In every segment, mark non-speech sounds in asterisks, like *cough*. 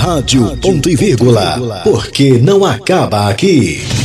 Rádio Ponto e Vírgula. Porque não acaba aqui.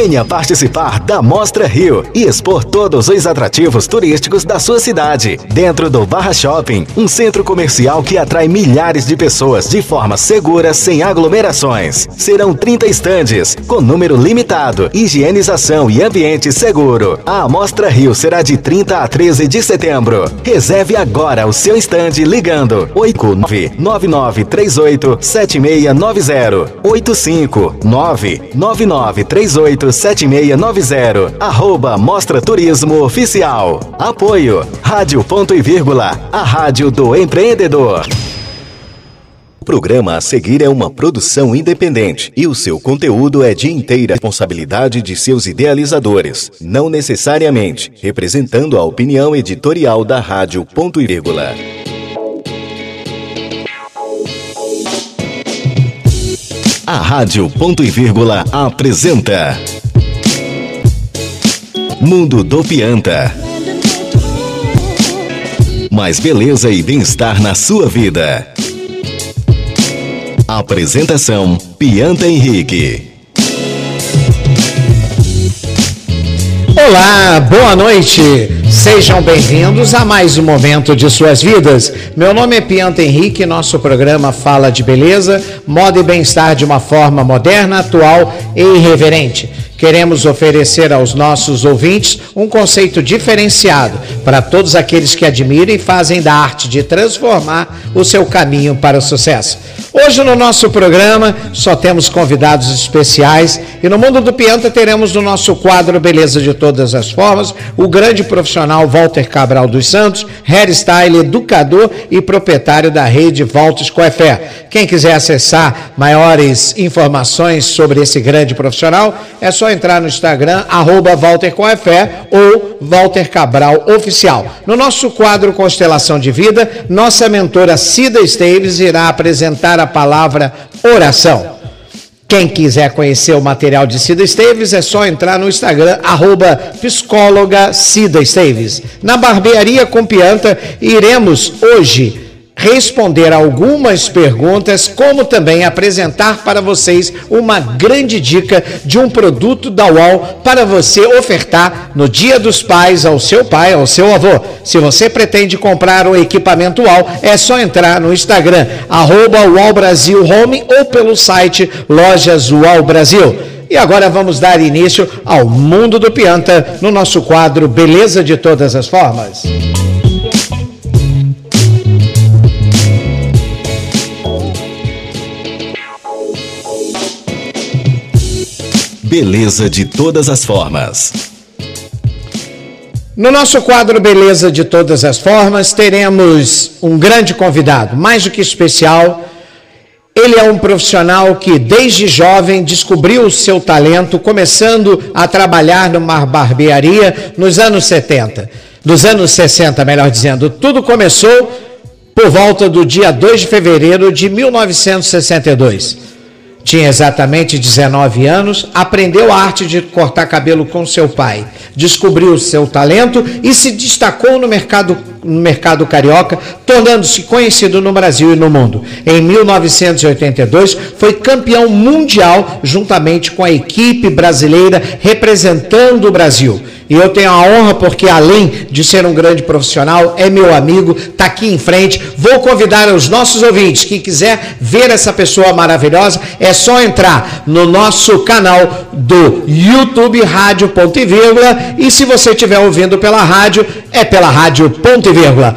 Venha participar da Mostra Rio e expor todos os atrativos turísticos da sua cidade. Dentro do Barra Shopping, um centro comercial que atrai milhares de pessoas de forma segura, sem aglomerações. Serão 30 estandes, com número limitado, higienização e ambiente seguro. A Mostra Rio será de 30 a 13 de setembro. Reserve agora o seu estande ligando 899938 7690 859 9938 7690. Arroba Mostra Turismo Oficial. Apoio. Rádio Ponto e Vírgula. A rádio do empreendedor. O programa a seguir é uma produção independente e o seu conteúdo é de inteira responsabilidade de seus idealizadores, não necessariamente representando a opinião editorial da Rádio Ponto e Vírgula. A Rádio Ponto e Vírgula apresenta Mundo do Pianta. Mais beleza e bem-estar na sua vida. Apresentação Pianta Henrique. Olá, boa noite. Sejam bem-vindos a mais um momento de suas vidas. Meu nome é Pianta Henrique e nosso programa fala de beleza, moda e bem-estar de uma forma moderna, atual e irreverente. Queremos oferecer aos nossos ouvintes um conceito diferenciado para todos aqueles que admiram e fazem da arte de transformar o seu caminho para o sucesso. Hoje no nosso programa só temos convidados especiais e no Mundo do Pianta teremos no nosso quadro Beleza de Todas as Formas o grande profissional Walter Cabral dos Santos, hairstyle, educador e proprietário da rede Walters Coefé. Quem quiser acessar maiores informações sobre esse grande profissional é só entrar no Instagram, arroba Walter Coefé ou Walter Cabral Oficial. No nosso quadro Constelação de Vida, nossa mentora Cida Esteves irá apresentar a palavra oração. Quem quiser conhecer o material de Cida Esteves é só entrar no Instagram, arroba psicóloga Cida Esteves. Na barbearia com pianta, iremos hoje responder algumas perguntas, como também apresentar para vocês uma grande dica de um produto da UOL para você ofertar no Dia dos Pais ao seu pai, ao seu avô. Se você pretende comprar o equipamento UOL, é só entrar no Instagram, arroba UOL Brasil Home ou pelo site Lojas UOL Brasil. E agora vamos dar início ao Mundo do Pianta no nosso quadro Beleza de Todas as Formas. Beleza de todas as formas. No nosso quadro Beleza de Todas as Formas, teremos um grande convidado, mais do que especial. Ele é um profissional que, desde jovem, descobriu o seu talento, começando a trabalhar numa barbearia nos anos 70, nos anos 60, melhor dizendo. Tudo começou por volta do dia 2 de fevereiro de 1962 tinha exatamente 19 anos, aprendeu a arte de cortar cabelo com seu pai, descobriu seu talento e se destacou no mercado, no mercado carioca, tornando-se conhecido no Brasil e no mundo. Em 1982, foi campeão mundial juntamente com a equipe brasileira representando o Brasil. E eu tenho a honra porque, além de ser um grande profissional, é meu amigo, está aqui em frente. Vou convidar os nossos ouvintes, quem quiser ver essa pessoa maravilhosa, é só entrar no nosso canal do YouTube Rádio Ponto e Vírgula. E se você estiver ouvindo pela rádio, é pela Rádio Ponto e Vírgula.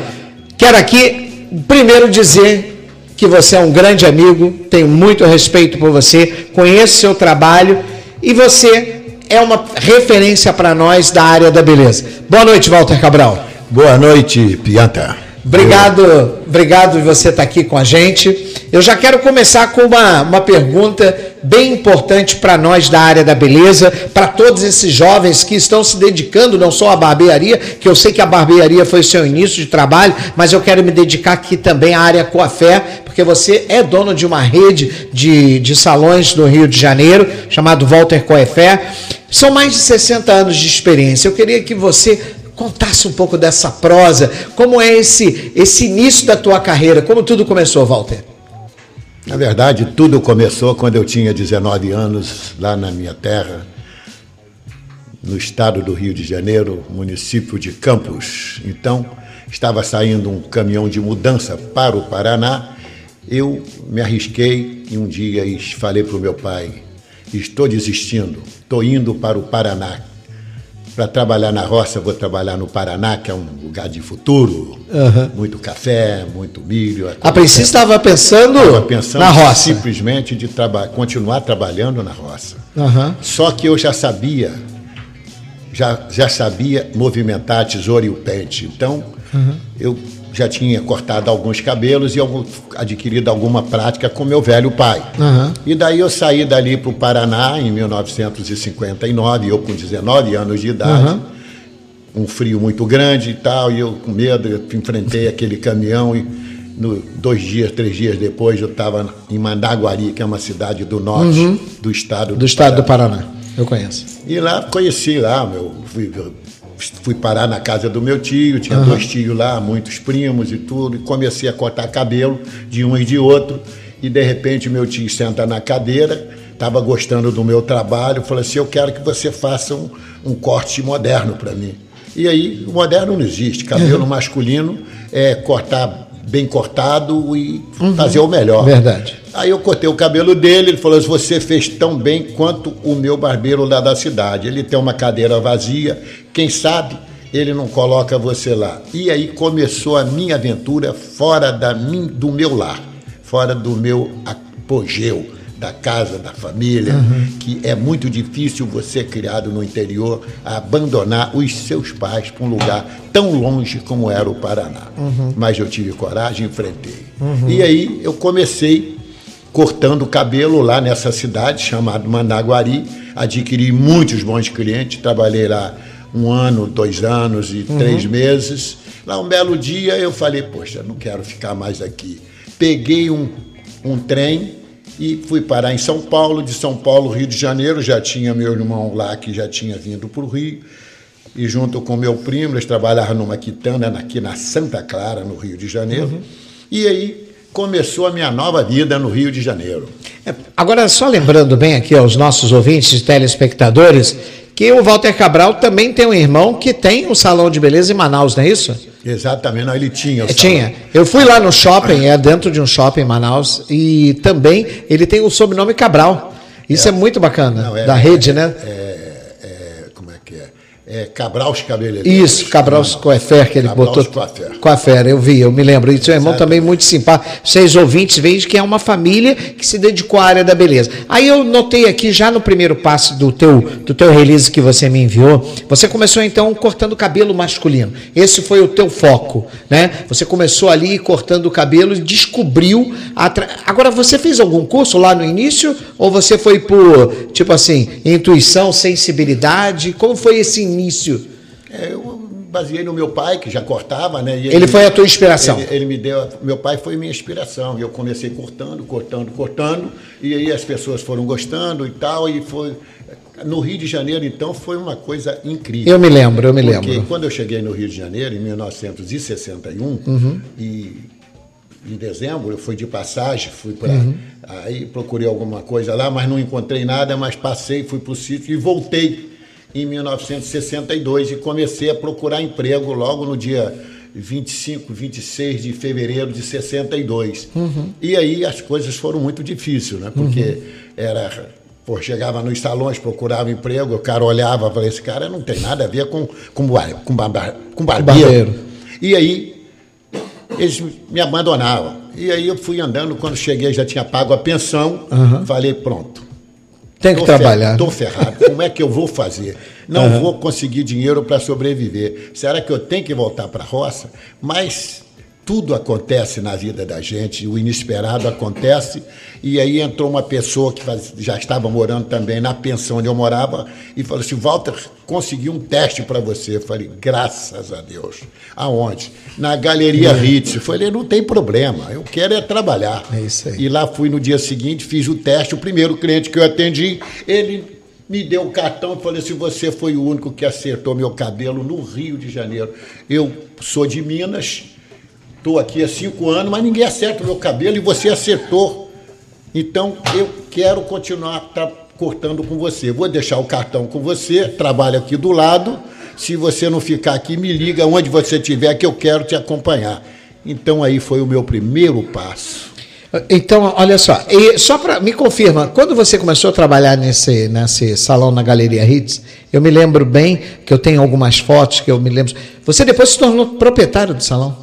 Quero aqui primeiro dizer que você é um grande amigo, tenho muito respeito por você, conheço seu trabalho e você é uma referência para nós da área da beleza. Boa noite, Walter Cabral. Boa noite, Pianta. Obrigado, obrigado de você estar aqui com a gente. Eu já quero começar com uma, uma pergunta bem importante para nós da área da beleza, para todos esses jovens que estão se dedicando não só à barbearia, que eu sei que a barbearia foi o seu início de trabalho, mas eu quero me dedicar aqui também à área coafé, porque você é dono de uma rede de, de salões no Rio de Janeiro, chamado Walter Coefé. São mais de 60 anos de experiência. Eu queria que você contasse um pouco dessa prosa, como é esse, esse início da tua carreira, como tudo começou, Walter? Na verdade, tudo começou quando eu tinha 19 anos, lá na minha terra, no estado do Rio de Janeiro, município de Campos. Então, estava saindo um caminhão de mudança para o Paraná. Eu me arrisquei e um dia falei para o meu pai: estou desistindo, estou indo para o Paraná. Para trabalhar na roça, vou trabalhar no Paraná, que é um lugar de futuro. Uhum. Muito café, muito milho. A princípio estava pensando, pensando, na roça. Simplesmente de traba continuar trabalhando na roça. Uhum. Só que eu já sabia, já, já sabia movimentar a tesoura e o pente. Então, uhum. eu já tinha cortado alguns cabelos e adquirido alguma prática com meu velho pai. Uhum. E daí eu saí dali para o Paraná em 1959, eu com 19 anos de idade, uhum. um frio muito grande e tal, e eu com medo, eu enfrentei aquele caminhão e no, dois dias, três dias depois eu estava em Mandaguari, que é uma cidade do norte uhum. do estado do, do estado Paraná. do Paraná. Eu conheço. E lá conheci lá, meu, fui, fui parar na casa do meu tio, tinha uhum. dois tios lá, muitos primos e tudo, e comecei a cortar cabelo de um e de outro, e de repente meu tio senta na cadeira, estava gostando do meu trabalho, falou assim, eu quero que você faça um, um corte moderno para mim. E aí, o moderno não existe, cabelo uhum. masculino é cortar bem cortado e uhum. fazer o melhor. Verdade. Aí eu cortei o cabelo dele, ele falou assim, você fez tão bem quanto o meu barbeiro lá da cidade. Ele tem uma cadeira vazia, quem sabe ele não coloca você lá. E aí começou a minha aventura fora da min, do meu lar, fora do meu apogeu da casa, da família, uhum. que é muito difícil você, criado no interior, abandonar os seus pais para um lugar tão longe como era o Paraná. Uhum. Mas eu tive coragem e enfrentei. Uhum. E aí eu comecei cortando cabelo lá nessa cidade chamada Mandaguari, adquiri muitos bons clientes, trabalhei lá um ano, dois anos e três meses. Lá um belo dia eu falei, poxa, não quero ficar mais aqui. Peguei um, um trem e fui parar em São Paulo, de São Paulo, Rio de Janeiro, já tinha meu irmão lá que já tinha vindo para o Rio, e junto com meu primo, eles trabalhavam numa quitanda aqui na Santa Clara, no Rio de Janeiro, uhum. e aí começou a minha nova vida no Rio de Janeiro. É, agora, só lembrando bem aqui aos nossos ouvintes e telespectadores, que o Walter Cabral também tem um irmão que tem um salão de beleza em Manaus, não é isso? Exatamente, não, ele tinha. O é, tinha. Eu fui lá no shopping, é dentro de um shopping em Manaus, e também ele tem o sobrenome Cabral. Isso é, é muito bacana, não, é, da rede, né? É, é, Cabral Cabeleireiros. Isso, Cabral Coafer, que ele Cabral botou. Coafer. Coafer, eu vi, eu me lembro. E seu irmão também muito simpático. Vocês ouvintes veem que é uma família que se dedicou à área da beleza. Aí eu notei aqui, já no primeiro passo do teu, do teu release que você me enviou, você começou então cortando cabelo masculino. Esse foi o teu foco, né? Você começou ali cortando o cabelo e descobriu. Tra... Agora, você fez algum curso lá no início? Ou você foi por, tipo assim, intuição, sensibilidade? Como foi esse início? Início? É, eu baseei no meu pai, que já cortava, né? Ele, ele, foi a tua inspiração? Ele, ele, me deu. Meu pai foi minha inspiração. E eu comecei cortando, cortando, cortando. E aí as pessoas foram gostando e tal. E foi. No Rio de Janeiro, então, foi uma coisa incrível. Eu me lembro, eu me porque lembro. quando eu cheguei no Rio de Janeiro, em 1961, uhum. e em dezembro eu fui de passagem, fui para. Uhum. Aí procurei alguma coisa lá, mas não encontrei nada, mas passei, fui para o sítio e voltei em 1962 e comecei a procurar emprego logo no dia 25, 26 de fevereiro de 62. Uhum. E aí as coisas foram muito difíceis, né? Porque uhum. era Pô, chegava nos salões, procurava emprego, o cara olhava e falava, esse cara não tem nada a ver com, com, com, barba, com barbeiro. barbeiro. E aí eles me abandonavam. E aí eu fui andando, quando cheguei já tinha pago a pensão, uhum. falei, pronto, tem que tô trabalhar. Estou ferrado. Como é que eu vou fazer? Não uhum. vou conseguir dinheiro para sobreviver. Será que eu tenho que voltar para a roça? Mas tudo acontece na vida da gente, o inesperado acontece. E aí entrou uma pessoa que já estava morando também na pensão onde eu morava e falou assim: Walter, consegui um teste para você. Eu falei: graças a Deus. Aonde? Na Galeria Ritz. Eu falei: não tem problema, eu quero é trabalhar. É isso aí. E lá fui no dia seguinte, fiz o teste. O primeiro cliente que eu atendi, ele me deu o cartão e falou assim: você foi o único que acertou meu cabelo no Rio de Janeiro. Eu sou de Minas, estou aqui há cinco anos, mas ninguém acerta o meu cabelo e você acertou. Então eu quero continuar cortando com você. Vou deixar o cartão com você, trabalho aqui do lado. Se você não ficar aqui, me liga onde você estiver que eu quero te acompanhar. Então aí foi o meu primeiro passo. Então, olha só, e só para me confirma, quando você começou a trabalhar nesse, nesse salão na Galeria Hits, eu me lembro bem que eu tenho algumas fotos que eu me lembro. Você depois se tornou proprietário do salão?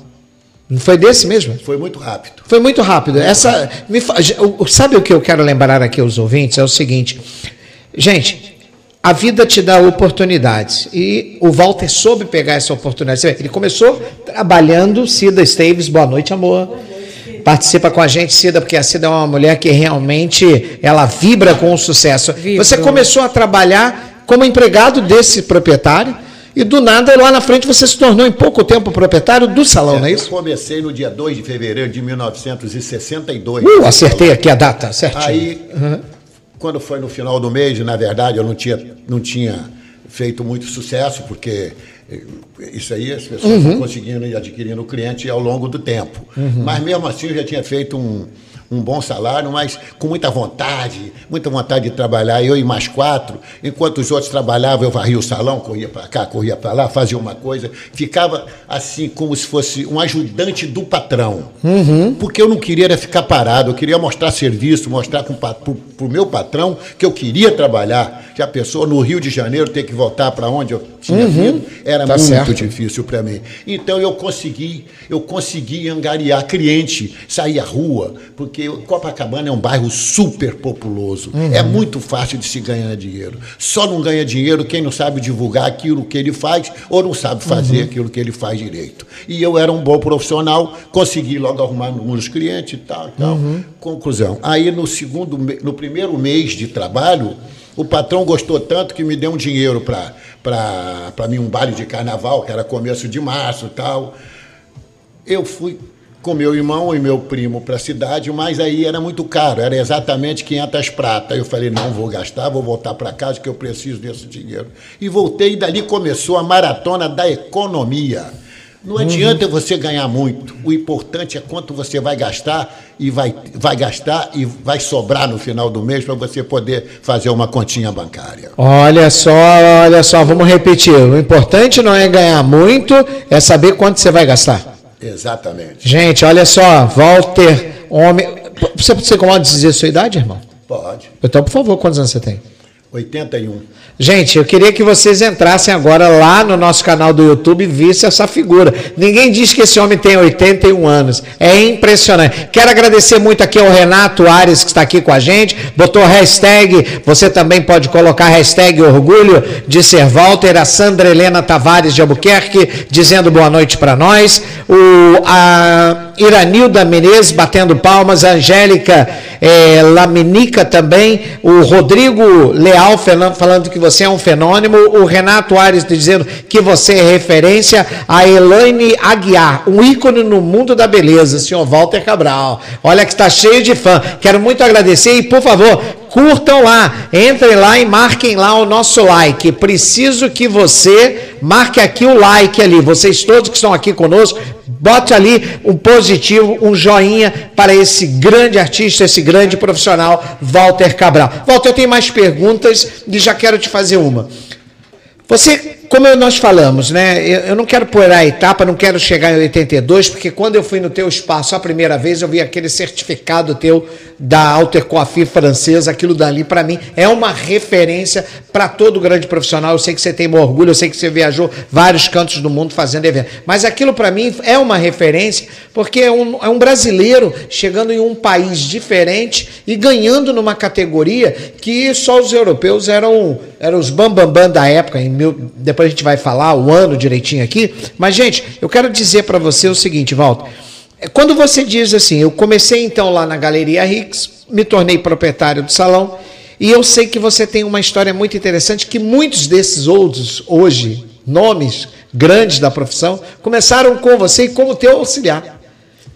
Não foi desse mesmo? Foi muito rápido. Foi muito rápido. Muito Essa, rápido. Me, sabe o que eu quero lembrar aqui aos ouvintes? É o seguinte, gente, a vida te dá oportunidades. E o Walter soube pegar essa oportunidade. Ele começou trabalhando, Cida Esteves, boa noite, amor. Participa com a gente, Cida, porque a Cida é uma mulher que realmente ela vibra com o sucesso. Vibro. Você começou a trabalhar como empregado desse proprietário e do nada, lá na frente, você se tornou em pouco tempo proprietário do salão, não é isso? Eu comecei no dia 2 de fevereiro de 1962. Uh, acertei aqui a data, certinho. Aí, uhum. quando foi no final do mês, na verdade, eu não tinha, não tinha feito muito sucesso, porque isso aí as pessoas uhum. estão conseguindo ir adquirindo o cliente ao longo do tempo. Uhum. Mas mesmo assim eu já tinha feito um, um bom salário, mas com muita vontade, muita vontade de trabalhar, eu e mais quatro. Enquanto os outros trabalhavam, eu varria o salão, corria para cá, corria para lá, fazia uma coisa. Ficava assim, como se fosse um ajudante do patrão. Uhum. Porque eu não queria ficar parado, eu queria mostrar serviço, mostrar para o meu patrão que eu queria trabalhar. Já a pessoa no Rio de Janeiro ter que voltar para onde eu tinha uhum. vindo, era tá muito certo. difícil para mim. Então eu consegui, eu consegui angariar cliente, sair à rua, porque porque Copacabana é um bairro super populoso. Uhum. É muito fácil de se ganhar dinheiro. Só não ganha dinheiro quem não sabe divulgar aquilo que ele faz ou não sabe fazer uhum. aquilo que ele faz direito. E eu era um bom profissional, consegui logo arrumar uns clientes e tal, e tal. Uhum. Conclusão. Aí no segundo, no primeiro mês de trabalho, o patrão gostou tanto que me deu um dinheiro para mim, um baile de carnaval, que era começo de março e tal. Eu fui com meu irmão e meu primo para a cidade, mas aí era muito caro, era exatamente 500 prata. Eu falei, não vou gastar, vou voltar para casa que eu preciso desse dinheiro. E voltei e dali começou a maratona da economia. Não uhum. adianta você ganhar muito. O importante é quanto você vai gastar e vai, vai gastar e vai sobrar no final do mês para você poder fazer uma continha bancária. Olha só, olha só, vamos repetir. O importante não é ganhar muito, é saber quanto você vai gastar. Exatamente. Gente, olha só, Walter, homem. Você, você incomoda dizer a sua idade, irmão? Pode. Então, por favor, quantos anos você tem? 81. Gente, eu queria que vocês entrassem agora lá no nosso canal do YouTube e vissem essa figura. Ninguém diz que esse homem tem 81 anos. É impressionante. Quero agradecer muito aqui ao Renato Ares, que está aqui com a gente. Botou hashtag, você também pode colocar hashtag orgulho de ser Walter. A Sandra Helena Tavares de Albuquerque, dizendo boa noite para nós. O, a Iranilda Menezes batendo palmas. A Angélica é, Laminica também. O Rodrigo Leal falando que você é um fenômeno. O Renato Ares dizendo que você é referência. A Elaine Aguiar, um ícone no mundo da beleza, senhor Walter Cabral. Olha que está cheio de fã. Quero muito agradecer e, por favor, curtam lá, entrem lá e marquem lá o nosso like. Preciso que você marque aqui o like ali. Vocês todos que estão aqui conosco, bote ali um positivo, um joinha para esse grande artista, esse grande profissional, Walter Cabral. Walter, eu tenho mais perguntas e já quero te fazer uma. Você como nós falamos, né? Eu, eu, não quero pôr a etapa, não quero chegar em 82, porque quando eu fui no teu espaço a primeira vez, eu vi aquele certificado teu da Alter Coiffure francesa, aquilo dali para mim é uma referência para todo grande profissional. Eu sei que você tem orgulho, eu sei que você viajou vários cantos do mundo fazendo evento, mas aquilo para mim é uma referência porque é um, é um brasileiro chegando em um país diferente e ganhando numa categoria que só os europeus eram, eram os bambambam bam, bam da época, em mil, depois a gente vai falar o ano direitinho aqui. Mas, gente, eu quero dizer para você o seguinte, Walter. Quando você diz assim, eu comecei então lá na Galeria Rix, me tornei proprietário do salão, e eu sei que você tem uma história muito interessante, que muitos desses outros, hoje, nomes grandes da profissão, começaram com você e como teu auxiliar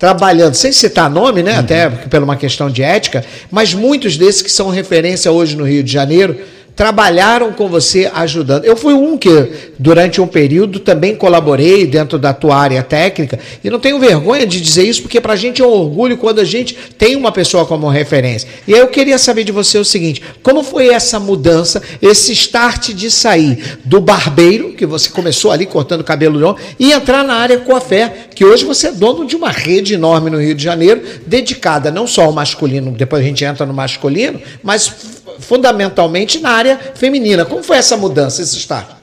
trabalhando, sem citar nome, né? Uhum. Até por uma questão de ética, mas muitos desses que são referência hoje no Rio de Janeiro trabalharam com você ajudando. Eu fui um que, durante um período, também colaborei dentro da tua área técnica e não tenho vergonha de dizer isso, porque para a gente é um orgulho quando a gente tem uma pessoa como referência. E aí eu queria saber de você o seguinte: como foi essa mudança, esse start de sair do barbeiro, que você começou ali cortando cabelo de e entrar na área coafé, que hoje você é dono de uma rede enorme no Rio de Janeiro, dedicada não só ao masculino, depois a gente entra no masculino, mas fundamentalmente na área feminina. Como foi essa mudança, esse start?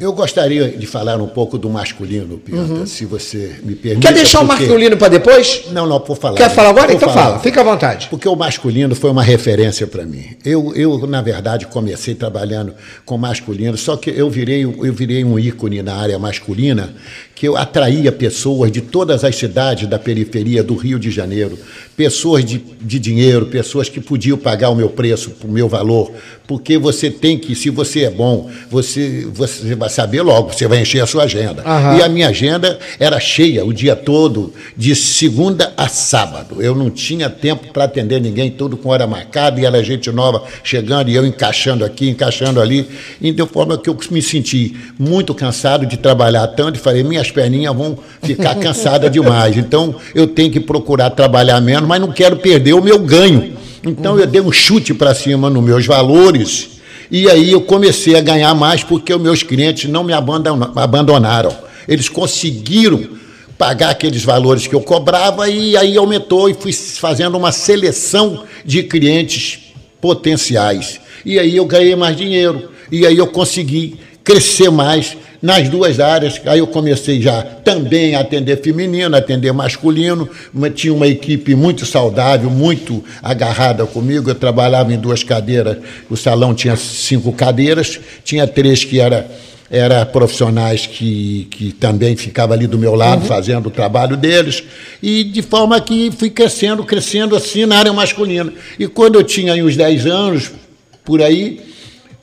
Eu gostaria de falar um pouco do masculino, Pianta, uhum. se você me permite. Quer deixar porque... o masculino para depois? Não, não, por falar. Quer falar agora? Então falar. fala, fica à vontade. Porque o masculino foi uma referência para mim. Eu, eu, na verdade, comecei trabalhando com masculino, só que eu virei, eu virei um ícone na área masculina que eu atraía pessoas de todas as cidades da periferia do Rio de Janeiro, pessoas de, de dinheiro, pessoas que podiam pagar o meu preço, o meu valor, porque você tem que, se você é bom, você, você vai saber logo, você vai encher a sua agenda. Uhum. E a minha agenda era cheia o dia todo, de segunda a sábado. Eu não tinha tempo para atender ninguém, tudo com hora marcada, e era gente nova chegando e eu encaixando aqui, encaixando ali. E de forma que eu me senti muito cansado de trabalhar tanto e falei, minhas perninhas vão ficar cansadas demais. Então eu tenho que procurar trabalhar menos, mas não quero perder o meu ganho. Então eu dei um chute para cima nos meus valores e aí eu comecei a ganhar mais porque os meus clientes não me abandonaram. Eles conseguiram pagar aqueles valores que eu cobrava e aí aumentou e fui fazendo uma seleção de clientes potenciais. E aí eu ganhei mais dinheiro e aí eu consegui crescer mais nas duas áreas. Aí eu comecei já também a atender feminino, atender masculino. Tinha uma equipe muito saudável, muito agarrada comigo. Eu trabalhava em duas cadeiras, o salão tinha cinco cadeiras, tinha três que era era profissionais que, que também ficavam ali do meu lado uhum. fazendo o trabalho deles, e de forma que fui crescendo, crescendo assim na área masculina. E quando eu tinha uns 10 anos, por aí,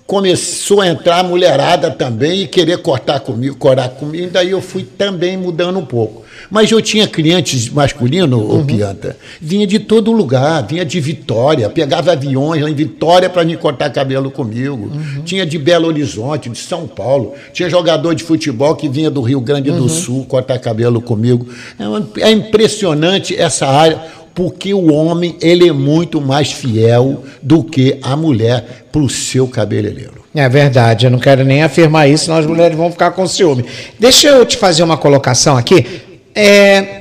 começou a entrar a mulherada também e querer cortar comigo, corar comigo, daí eu fui também mudando um pouco. Mas eu tinha clientes masculinos, uhum. Pianta, vinha de todo lugar, vinha de Vitória, pegava aviões lá em Vitória para me cortar cabelo comigo. Uhum. Tinha de Belo Horizonte, de São Paulo, tinha jogador de futebol que vinha do Rio Grande do uhum. Sul cortar cabelo comigo. É, é impressionante essa área porque o homem ele é muito mais fiel do que a mulher para o seu cabeleireiro. É verdade, eu não quero nem afirmar isso, senão as mulheres vão ficar com ciúme. Deixa eu te fazer uma colocação aqui. É,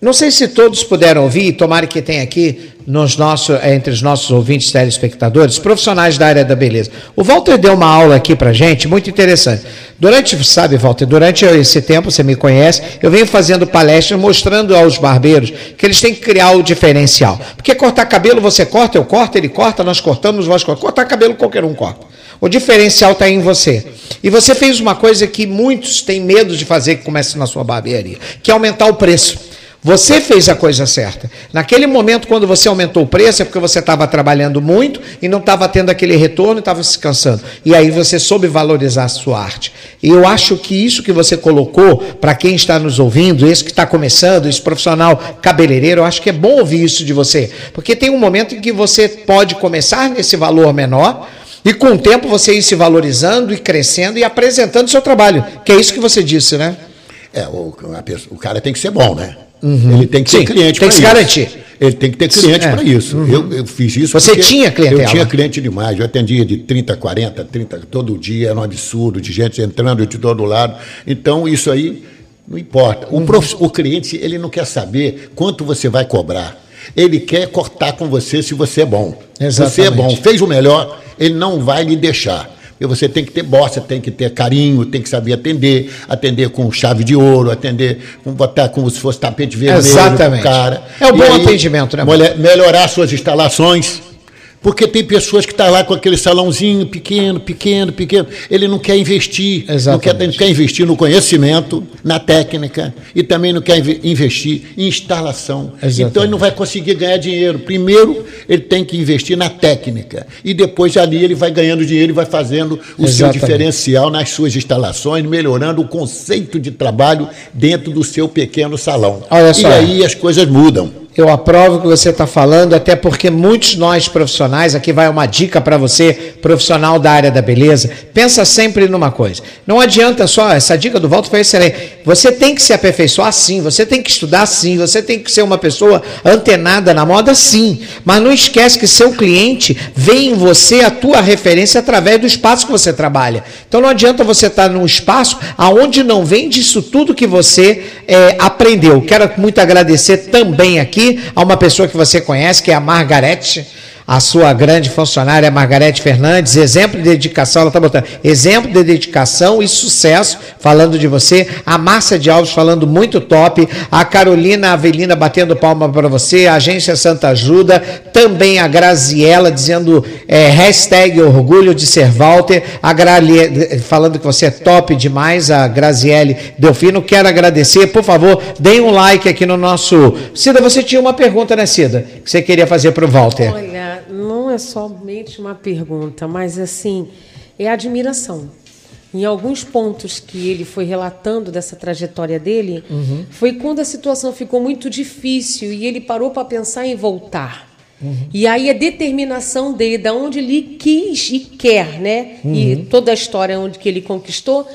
não sei se todos puderam ouvir, tomara que tenha aqui nos nosso, entre os nossos ouvintes telespectadores, profissionais da área da beleza. O Walter deu uma aula aqui para gente, muito interessante. Durante, sabe, Walter, durante esse tempo, você me conhece, eu venho fazendo palestras mostrando aos barbeiros que eles têm que criar o diferencial. Porque cortar cabelo você corta, eu corto, ele corta, nós cortamos, nós cortamos. Cortar cabelo qualquer um corta. O diferencial está em você. E você fez uma coisa que muitos têm medo de fazer que comece na sua barbearia, que é aumentar o preço. Você fez a coisa certa. Naquele momento, quando você aumentou o preço, é porque você estava trabalhando muito e não estava tendo aquele retorno e estava se cansando. E aí você soube valorizar a sua arte. E eu acho que isso que você colocou, para quem está nos ouvindo, esse que está começando, esse profissional cabeleireiro, eu acho que é bom ouvir isso de você. Porque tem um momento em que você pode começar nesse valor menor. E com o tempo você ir se valorizando e crescendo e apresentando o seu trabalho. Que é isso que você disse, né? É, o, pessoa, o cara tem que ser bom, né? Uhum. Ele tem que ter cliente para isso. Tem que se garantir. Ele tem que ter cliente é. para isso. Uhum. Eu, eu, fiz isso. Você tinha cliente? Eu tinha cliente demais. Eu atendia de 30, 40, 30 todo dia. Era um absurdo de gente entrando de todo lado. Então, isso aí não importa. O, uhum. prof, o cliente, ele não quer saber quanto você vai cobrar. Ele quer cortar com você se você é bom. Exatamente. Você é bom, fez o melhor, ele não vai lhe deixar. E você tem que ter bosta, tem que ter carinho, tem que saber atender, atender com chave de ouro, atender, com botar como se fosse tapete vermelho Exatamente. cara. É o bom aí, atendimento, né? Melhorar suas instalações porque tem pessoas que estão tá lá com aquele salãozinho pequeno, pequeno, pequeno. Ele não quer investir. Não quer, não quer investir no conhecimento, na técnica, e também não quer investir em instalação. Exatamente. Então ele não vai conseguir ganhar dinheiro. Primeiro, ele tem que investir na técnica. E depois ali ele vai ganhando dinheiro e vai fazendo o Exatamente. seu diferencial nas suas instalações, melhorando o conceito de trabalho dentro do seu pequeno salão. Olha só. E aí as coisas mudam. Eu aprovo o que você está falando, até porque muitos nós profissionais, aqui vai uma dica para você, profissional da área da beleza, pensa sempre numa coisa. Não adianta só, essa dica do Walter foi excelente. Você tem que se aperfeiçoar sim, você tem que estudar sim, você tem que ser uma pessoa antenada na moda sim. Mas não esquece que seu cliente vê em você a tua referência através do espaço que você trabalha. Então não adianta você estar tá num espaço aonde não vem disso tudo que você é, aprendeu. Quero muito agradecer também aqui aqui a uma pessoa que você conhece, que é a Margarete a sua grande funcionária Margarete Fernandes, exemplo de dedicação, ela está botando exemplo de dedicação e sucesso, falando de você, a Márcia de Alves falando muito top, a Carolina Avelina batendo palma para você, a Agência Santa Ajuda, também a Graziela dizendo é, hashtag orgulho de ser Walter, a Gralie, falando que você é top demais, a Graziele Delfino, quero agradecer, por favor, deem um like aqui no nosso... Cida, você tinha uma pergunta, né Cida, que você queria fazer para o Walter. Olha, não é somente uma pergunta, mas assim, é admiração. Em alguns pontos que ele foi relatando dessa trajetória dele, uhum. foi quando a situação ficou muito difícil e ele parou para pensar em voltar. Uhum. E aí a determinação dele, da onde ele quis e quer, né? Uhum. E toda a história onde que ele conquistou,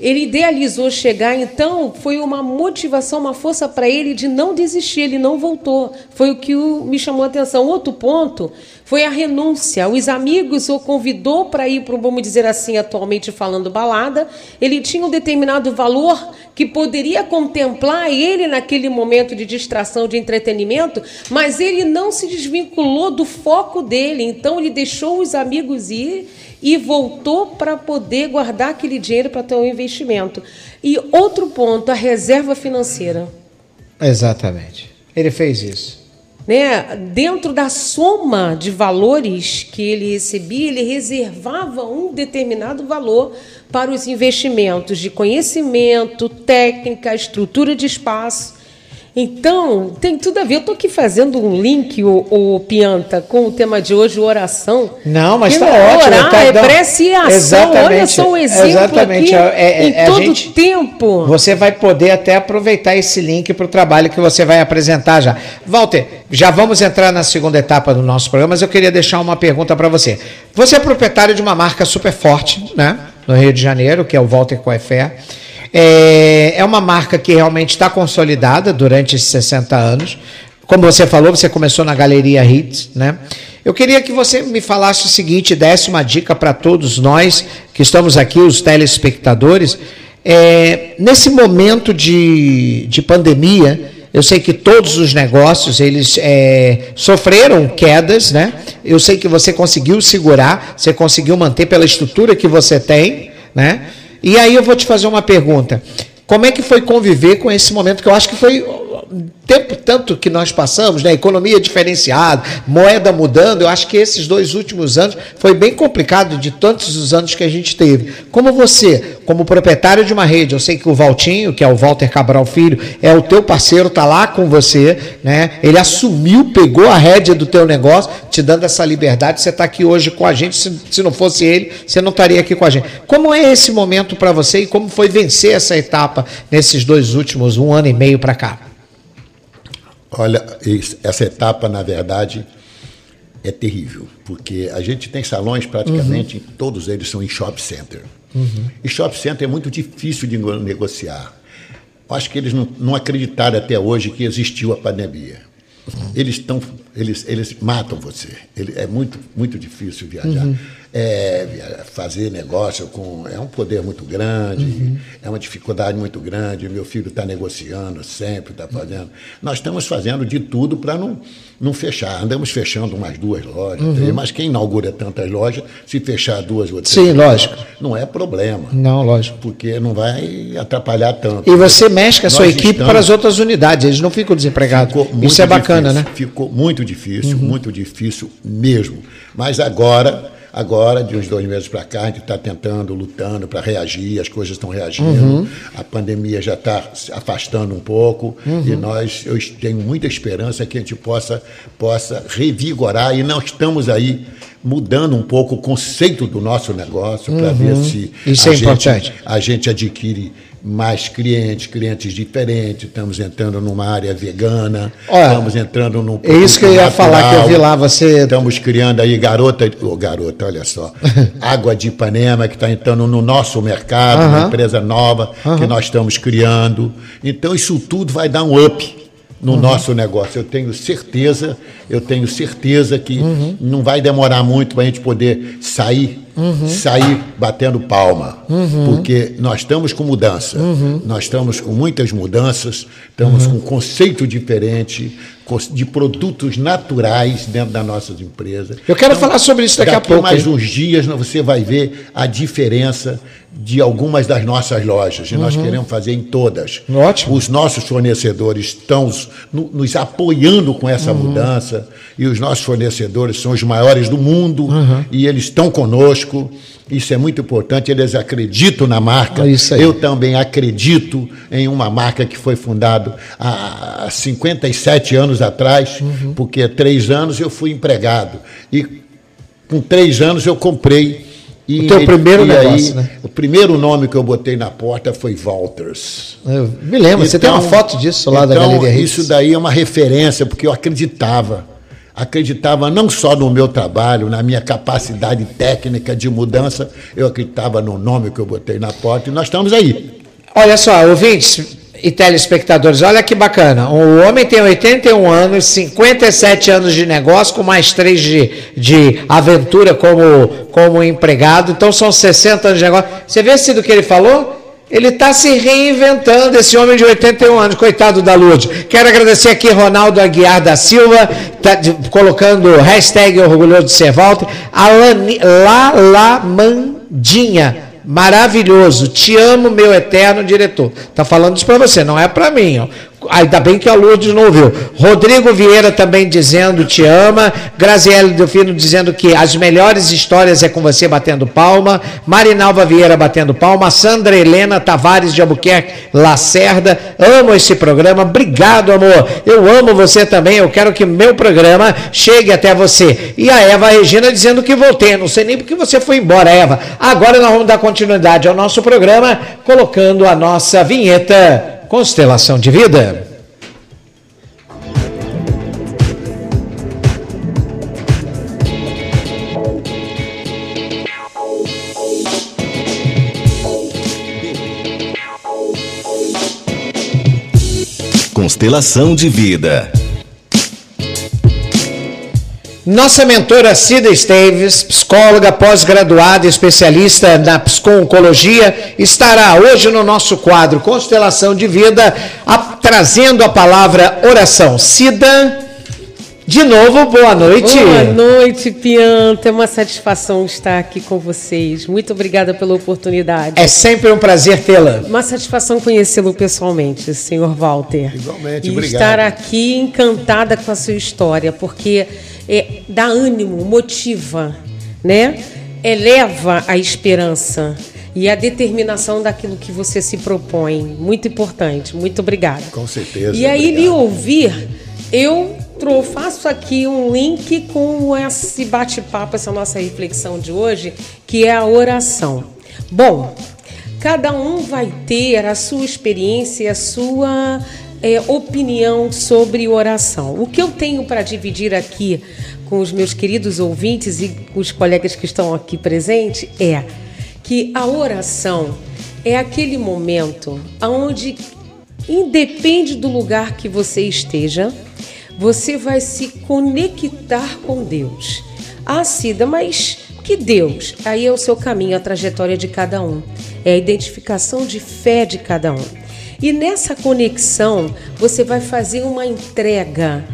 ele idealizou chegar, então foi uma motivação, uma força para ele de não desistir, ele não voltou. Foi o que me chamou a atenção. Outro ponto foi a renúncia. Os amigos o convidou para ir para, vamos dizer assim, atualmente falando balada. Ele tinha um determinado valor que poderia contemplar ele naquele momento de distração, de entretenimento, mas ele não se desvinculou do foco dele. Então ele deixou os amigos ir e voltou para poder guardar aquele dinheiro para ter um investimento. E outro ponto, a reserva financeira. Exatamente. Ele fez isso. Né? Dentro da soma de valores que ele recebia, ele reservava um determinado valor para os investimentos de conhecimento, técnica, estrutura de espaço. Então, tem tudo a ver. Eu estou aqui fazendo um link, o, o, Pianta, com o tema de hoje, oração. Não, mas está ótimo. Orar tá, é prece e ação. Exatamente, Olha só o exemplo exatamente. aqui é, é, em é, todo gente, tempo. Você vai poder até aproveitar esse link para o trabalho que você vai apresentar já. Walter, já vamos entrar na segunda etapa do nosso programa, mas eu queria deixar uma pergunta para você. Você é proprietário de uma marca super forte, né? No Rio de Janeiro, que é o Walter Coefé. É, é uma marca que realmente está consolidada durante esses 60 anos. Como você falou, você começou na Galeria Hits, né? Eu queria que você me falasse o seguinte, desse uma dica para todos nós que estamos aqui, os telespectadores. É, nesse momento de, de pandemia, eu sei que todos os negócios eles é, sofreram quedas, né? Eu sei que você conseguiu segurar, você conseguiu manter pela estrutura que você tem, né? E aí eu vou te fazer uma pergunta. Como é que foi conviver com esse momento que eu acho que foi tempo tanto que nós passamos, né? Economia diferenciada, moeda mudando, eu acho que esses dois últimos anos foi bem complicado de tantos os anos que a gente teve. Como você, como proprietário de uma rede, eu sei que o Valtinho, que é o Walter Cabral Filho, é o teu parceiro, tá lá com você, né? Ele assumiu, pegou a rédea do teu negócio, te dando essa liberdade, você está aqui hoje com a gente, se, se não fosse ele, você não estaria aqui com a gente. Como é esse momento para você e como foi vencer essa etapa nesses dois últimos um ano e meio para cá? Olha, essa etapa, na verdade, é terrível, porque a gente tem salões praticamente, uhum. todos eles são em shopping center. Uhum. E shopping center é muito difícil de negociar. Acho que eles não, não acreditaram até hoje que existiu a pandemia. Uhum. Eles estão, eles, eles matam você. Ele, é muito, muito difícil viajar. Uhum é, fazer negócio com. É um poder muito grande, uhum. é uma dificuldade muito grande. Meu filho está negociando sempre, está fazendo. Nós estamos fazendo de tudo para não, não fechar. Andamos fechando umas duas lojas, uhum. três, mas quem inaugura tantas lojas, se fechar duas ou três. Sim, lógico. Não é problema. Não, lógico. Porque não vai atrapalhar tanto. E você mexe com a sua equipe estamos... para as outras unidades, eles não ficam desempregados. Isso é bacana, difícil, né? Ficou muito difícil, uhum. muito difícil mesmo. Mas agora Agora, de uns dois meses para cá, a gente está tentando, lutando para reagir, as coisas estão reagindo, uhum. a pandemia já está se afastando um pouco uhum. e nós, eu tenho muita esperança que a gente possa, possa revigorar e não estamos aí mudando um pouco o conceito do nosso negócio para uhum. ver se Isso a, é gente, importante. a gente adquire mais clientes, clientes diferentes, estamos entrando numa área vegana, Olha, estamos entrando num É isso que eu ia produto falar, que eu vi lá, você. Estamos criando aí garota, ô garota, olha só, *laughs* água de Ipanema que está entrando no nosso mercado, uma Aham. empresa nova que nós estamos criando. Então isso tudo vai dar um up no Uhum. nosso negócio. Eu tenho certeza, eu tenho certeza que Uhum. não vai demorar muito para a gente poder sair, Uhum. sair batendo palma, porque nós estamos com mudança, nós estamos com muitas mudanças, estamos Uhum. com um conceito diferente de produtos naturais dentro das nossas empresas. Eu quero falar sobre isso daqui a pouco, mais hein? uns dias né, você vai ver a diferença de algumas das nossas lojas. E nós queremos fazer em todas. Uhum. Ótimo. Os nossos fornecedores estão os- no- nos apoiando com essa Uhum. mudança. E os nossos fornecedores são os maiores do mundo. Uhum. E eles estão conosco. Isso é muito importante. Eles acreditam na marca. É isso. Eu também acredito em uma marca que foi fundada há 57 anos atrás, Uhum. porque há três anos eu fui empregado. E com três anos eu comprei. E, O teu primeiro negócio, aí, né? O primeiro nome que eu botei na porta foi Walters. Eu me lembro, você tem uma Então- foto disso lá da então, Galeria Isso Hits. daí é uma referência, porque eu acreditava. Acreditava não só no meu trabalho, na minha capacidade técnica de mudança, eu acreditava no nome que eu botei na porta e nós estamos aí. Olha só, ouvintes e telespectadores, olha que bacana. O homem tem 81 anos, 57 anos de negócio, com mais 3 de, de aventura como, como empregado. Então são 60 anos de negócio. Você vê se do que ele falou? Ele está se reinventando, esse homem de 81 anos, coitado da Lud. Quero agradecer aqui Ronaldo Aguiar da Silva, tá de- colocando hashtag orgulhoso de ser Walter. Alani, Lalamandinha. Maravilhoso, te amo, meu eterno diretor. Tá falando isso para você, não é para mim. Ó. Ainda bem que a Lourdes não ouviu. Rodrigo Vieira também dizendo te ama. Graziele Delfino dizendo que as melhores histórias é com você batendo palma. Marinalva Vieira batendo palma. Sandra Helena Tavares de Albuquerque Lacerda. Amo esse programa. Obrigado, amor. Eu amo você também. Eu quero que meu programa chegue até você. E a Eva Regina dizendo que voltei. Não sei nem porque você foi embora, Eva. Agora nós vamos dar continuidade ao nosso programa, colocando a nossa vinheta Constelação de Vida. Constelação de vida. Nossa mentora Cida Esteves, psicóloga pós-graduada e especialista na psico-oncologia, estará hoje no nosso quadro Constelação de Vida, a- trazendo a palavra oração. Cida, de novo, boa noite. Boa noite, Pianta. É uma satisfação estar aqui com vocês. Muito obrigada pela oportunidade. É sempre um prazer tê-la. Uma satisfação conhecê-lo pessoalmente, senhor Walter. Igualmente, e obrigado. estar aqui encantada com a sua história, porque é, dá ânimo, motiva, né? Eleva a esperança e a determinação daquilo que você se propõe. Muito importante. Muito obrigada. Com certeza, E aí, obrigado. lhe ouvir, eu faço aqui um link com esse bate-papo, essa nossa reflexão de hoje, que é a oração. Bom, cada um vai ter a sua experiência e a sua é, opinião sobre oração. O que eu tenho para dividir aqui com os meus queridos ouvintes e com os colegas que estão aqui presentes é que a oração é aquele momento onde Independe do lugar que você esteja, você vai se conectar com Deus. Ah, Cida, mas que Deus? Aí é o seu caminho, a trajetória de cada um. É a identificação de fé de cada um. E nessa conexão, você vai fazer uma entrega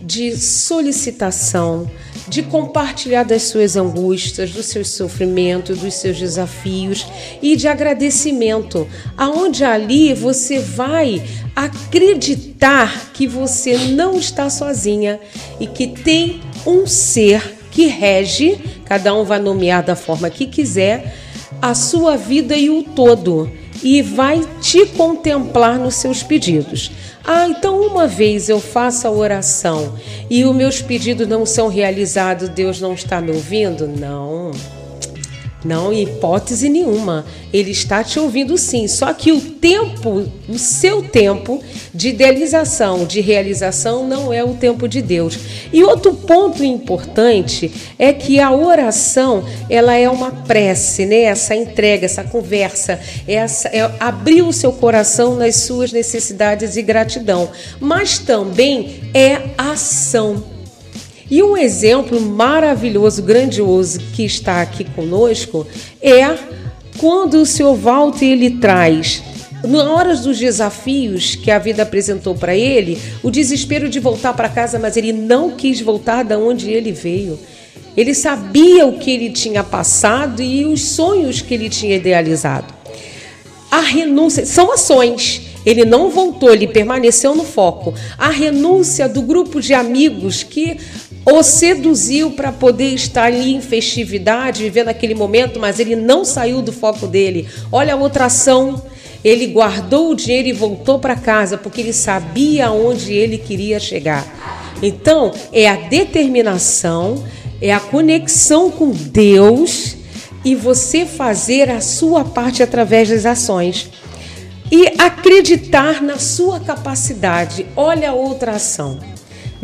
de solicitação, de compartilhar das suas angústias, dos seus sofrimentos, dos seus desafios e de agradecimento, aonde ali você vai acreditar que você não está sozinha e que tem um ser que rege, cada um vai nomear da forma que quiser, a sua vida e o todo e vai te contemplar nos seus pedidos. Ah, então uma vez eu faço a oração e os meus pedidos não são realizados, Deus não está me ouvindo? Não. Não, hipótese nenhuma. Ele está te ouvindo sim. Só que o tempo, o seu tempo de idealização, de realização, não é o tempo de Deus. E outro ponto importante é que a oração, ela é uma prece, né? Essa entrega, essa conversa, essa é abrir o seu coração nas suas necessidades e gratidão. Mas também é ação e um exemplo maravilhoso, grandioso que está aqui conosco é quando o senhor Walter ele traz na horas dos desafios que a vida apresentou para ele, o desespero de voltar para casa, mas ele não quis voltar da onde ele veio. Ele sabia o que ele tinha passado e os sonhos que ele tinha idealizado. A renúncia são ações. Ele não voltou, ele permaneceu no foco. A renúncia do grupo de amigos que o seduziu para poder estar ali em festividade, vivendo aquele momento, mas ele não saiu do foco dele. Olha a outra ação. Ele guardou o dinheiro e voltou para casa porque ele sabia aonde ele queria chegar. Então, é a determinação, é a conexão com Deus e você fazer a sua parte através das ações. E acreditar na sua capacidade. Olha a outra ação.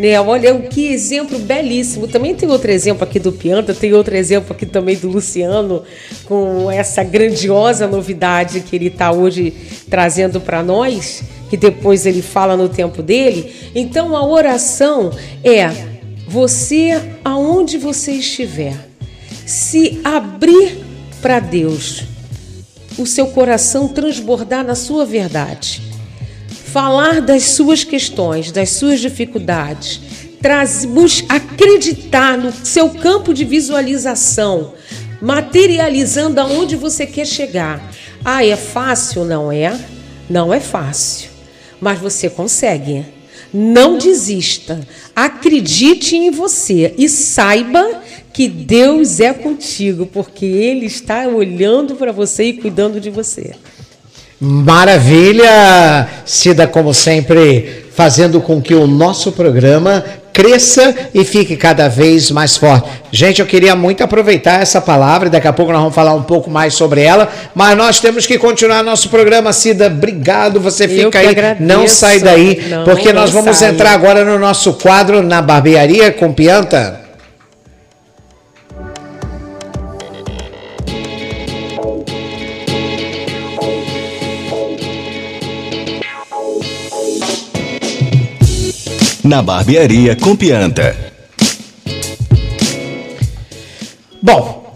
Né? Olha que exemplo belíssimo. Também tem outro exemplo aqui do Pianta, tem outro exemplo aqui também do Luciano, com essa grandiosa novidade que ele está hoje trazendo para nós, que depois ele fala no tempo dele. Então a oração é você, aonde você estiver, se abrir para Deus, o seu coração transbordar na sua verdade falar das suas questões, das suas dificuldades, traz, acreditar no seu campo de visualização, materializando aonde você quer chegar. Ah, é fácil? Não é? Não é fácil, mas você consegue. Não desista. Acredite em você e saiba que Deus é contigo, porque Ele está olhando para você e cuidando de você. Maravilha! Cida, como sempre, fazendo com que o nosso programa cresça e fique cada vez mais forte. Gente, eu queria muito aproveitar essa palavra e daqui a pouco nós vamos falar um pouco mais sobre ela, mas nós temos que continuar nosso programa. Cida, obrigado, você fica aí, agradeço. não sai daí, não, porque nós vamos sai. entrar agora no nosso quadro na barbearia com Pianta. Na barbearia com Pianta. Bom,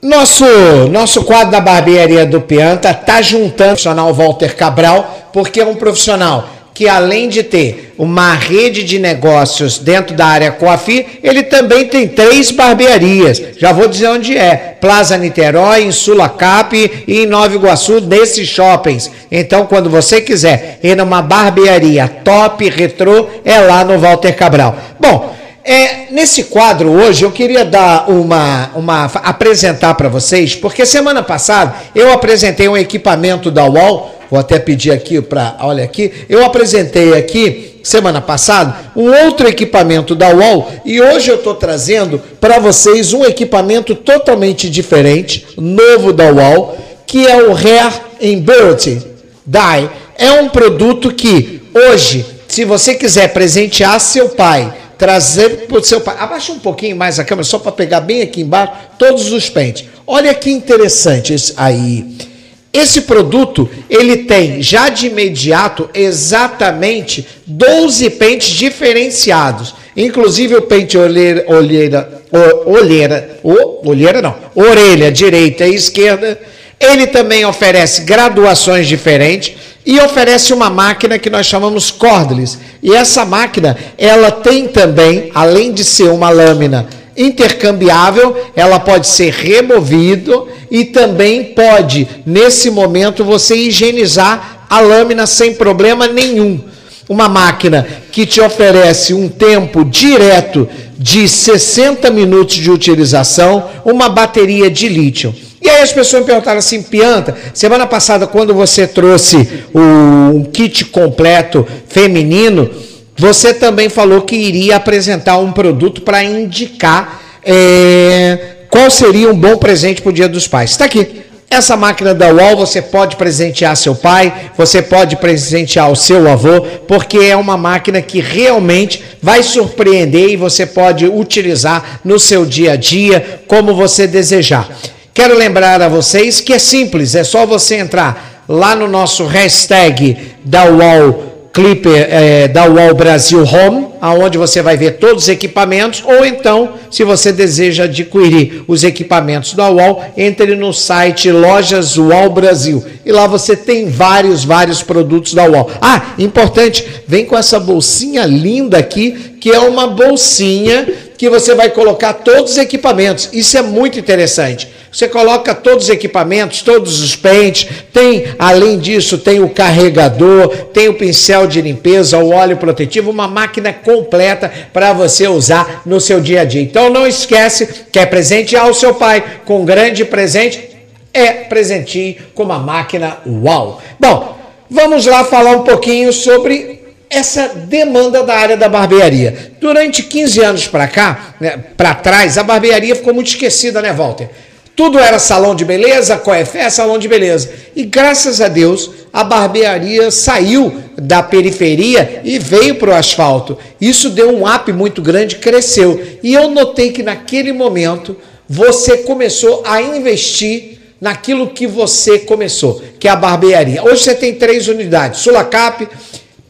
nosso, nosso quadro da barbearia do Pianta tá juntando o profissional Walter Cabral, porque é um profissional que além de ter uma rede de negócios dentro da área Coafi, ele também tem três barbearias. Já vou dizer onde é: Plaza Niterói, em Sulacap e em Nova Iguaçu, nesses shoppings. Então, quando você quiser ir numa barbearia top, retrô, é lá no Walter Cabral. Bom, é, nesse quadro hoje eu queria dar uma, uma apresentar para vocês, porque semana passada eu apresentei um equipamento da UOL Vou até pedir aqui para. Olha aqui. Eu apresentei aqui, semana passada, um outro equipamento da UOL e hoje eu estou trazendo para vocês um equipamento totalmente diferente, novo da UOL, que é o Hair Embird Dye. É um produto que hoje, se você quiser presentear seu pai, trazer para o seu pai. Abaixa um pouquinho mais a câmera, só para pegar bem aqui embaixo todos os pentes. Olha que interessante esse aí. Esse produto, ele tem já de imediato exatamente 12 pentes diferenciados. Inclusive o pente olheira, olheira, olheira, olheira não, orelha direita e esquerda. Ele também oferece graduações diferentes e oferece uma máquina que nós chamamos cordless. E essa máquina, ela tem também, além de ser uma lâmina intercambiável, ela pode ser removido e também pode, nesse momento, você higienizar a lâmina sem problema nenhum. Uma máquina que te oferece um tempo direto de 60 minutos de utilização, uma bateria de lítio. E aí as pessoas me perguntaram assim, Pianta, semana passada quando você trouxe o, um kit completo feminino, você também falou que iria apresentar um produto para indicar é, qual seria um bom presente para o Dia dos Pais? Está aqui. Essa máquina da UOL você pode presentear seu pai, você pode presentear o seu avô, porque é uma máquina que realmente vai surpreender e você pode utilizar no seu dia a dia como você desejar. Quero lembrar a vocês que é simples, é só você entrar lá no nosso hashtag da UOL Clipper é, da UOL Brasil Home, aonde você vai ver todos os equipamentos, ou então, se você deseja adquirir os equipamentos da UOL, entre no site Lojas UOL Brasil. E lá você tem vários, vários produtos da UOL. Ah, importante, vem com essa bolsinha linda aqui, que é uma bolsinha que você vai colocar todos os equipamentos. Isso é muito interessante. Você coloca todos os equipamentos, todos os pentes, tem, além disso, tem o carregador, tem o pincel de limpeza, o óleo protetivo, uma máquina completa para você usar no seu dia a dia. Então não esquece, quer presentear o seu pai com um grande presente, é presenteie com uma máquina UAU. Bom, vamos lá falar um pouquinho sobre essa demanda da área da barbearia. Durante 15 anos para cá, né, para trás, a barbearia ficou muito esquecida, né, Walter? Tudo era salão de beleza, coefé, salão de beleza. E graças a Deus, a barbearia saiu da periferia e veio para o asfalto. Isso deu um up muito grande, cresceu. E eu notei que naquele momento você começou a investir naquilo que você começou, que é a barbearia. Hoje você tem três unidades: Sulacap,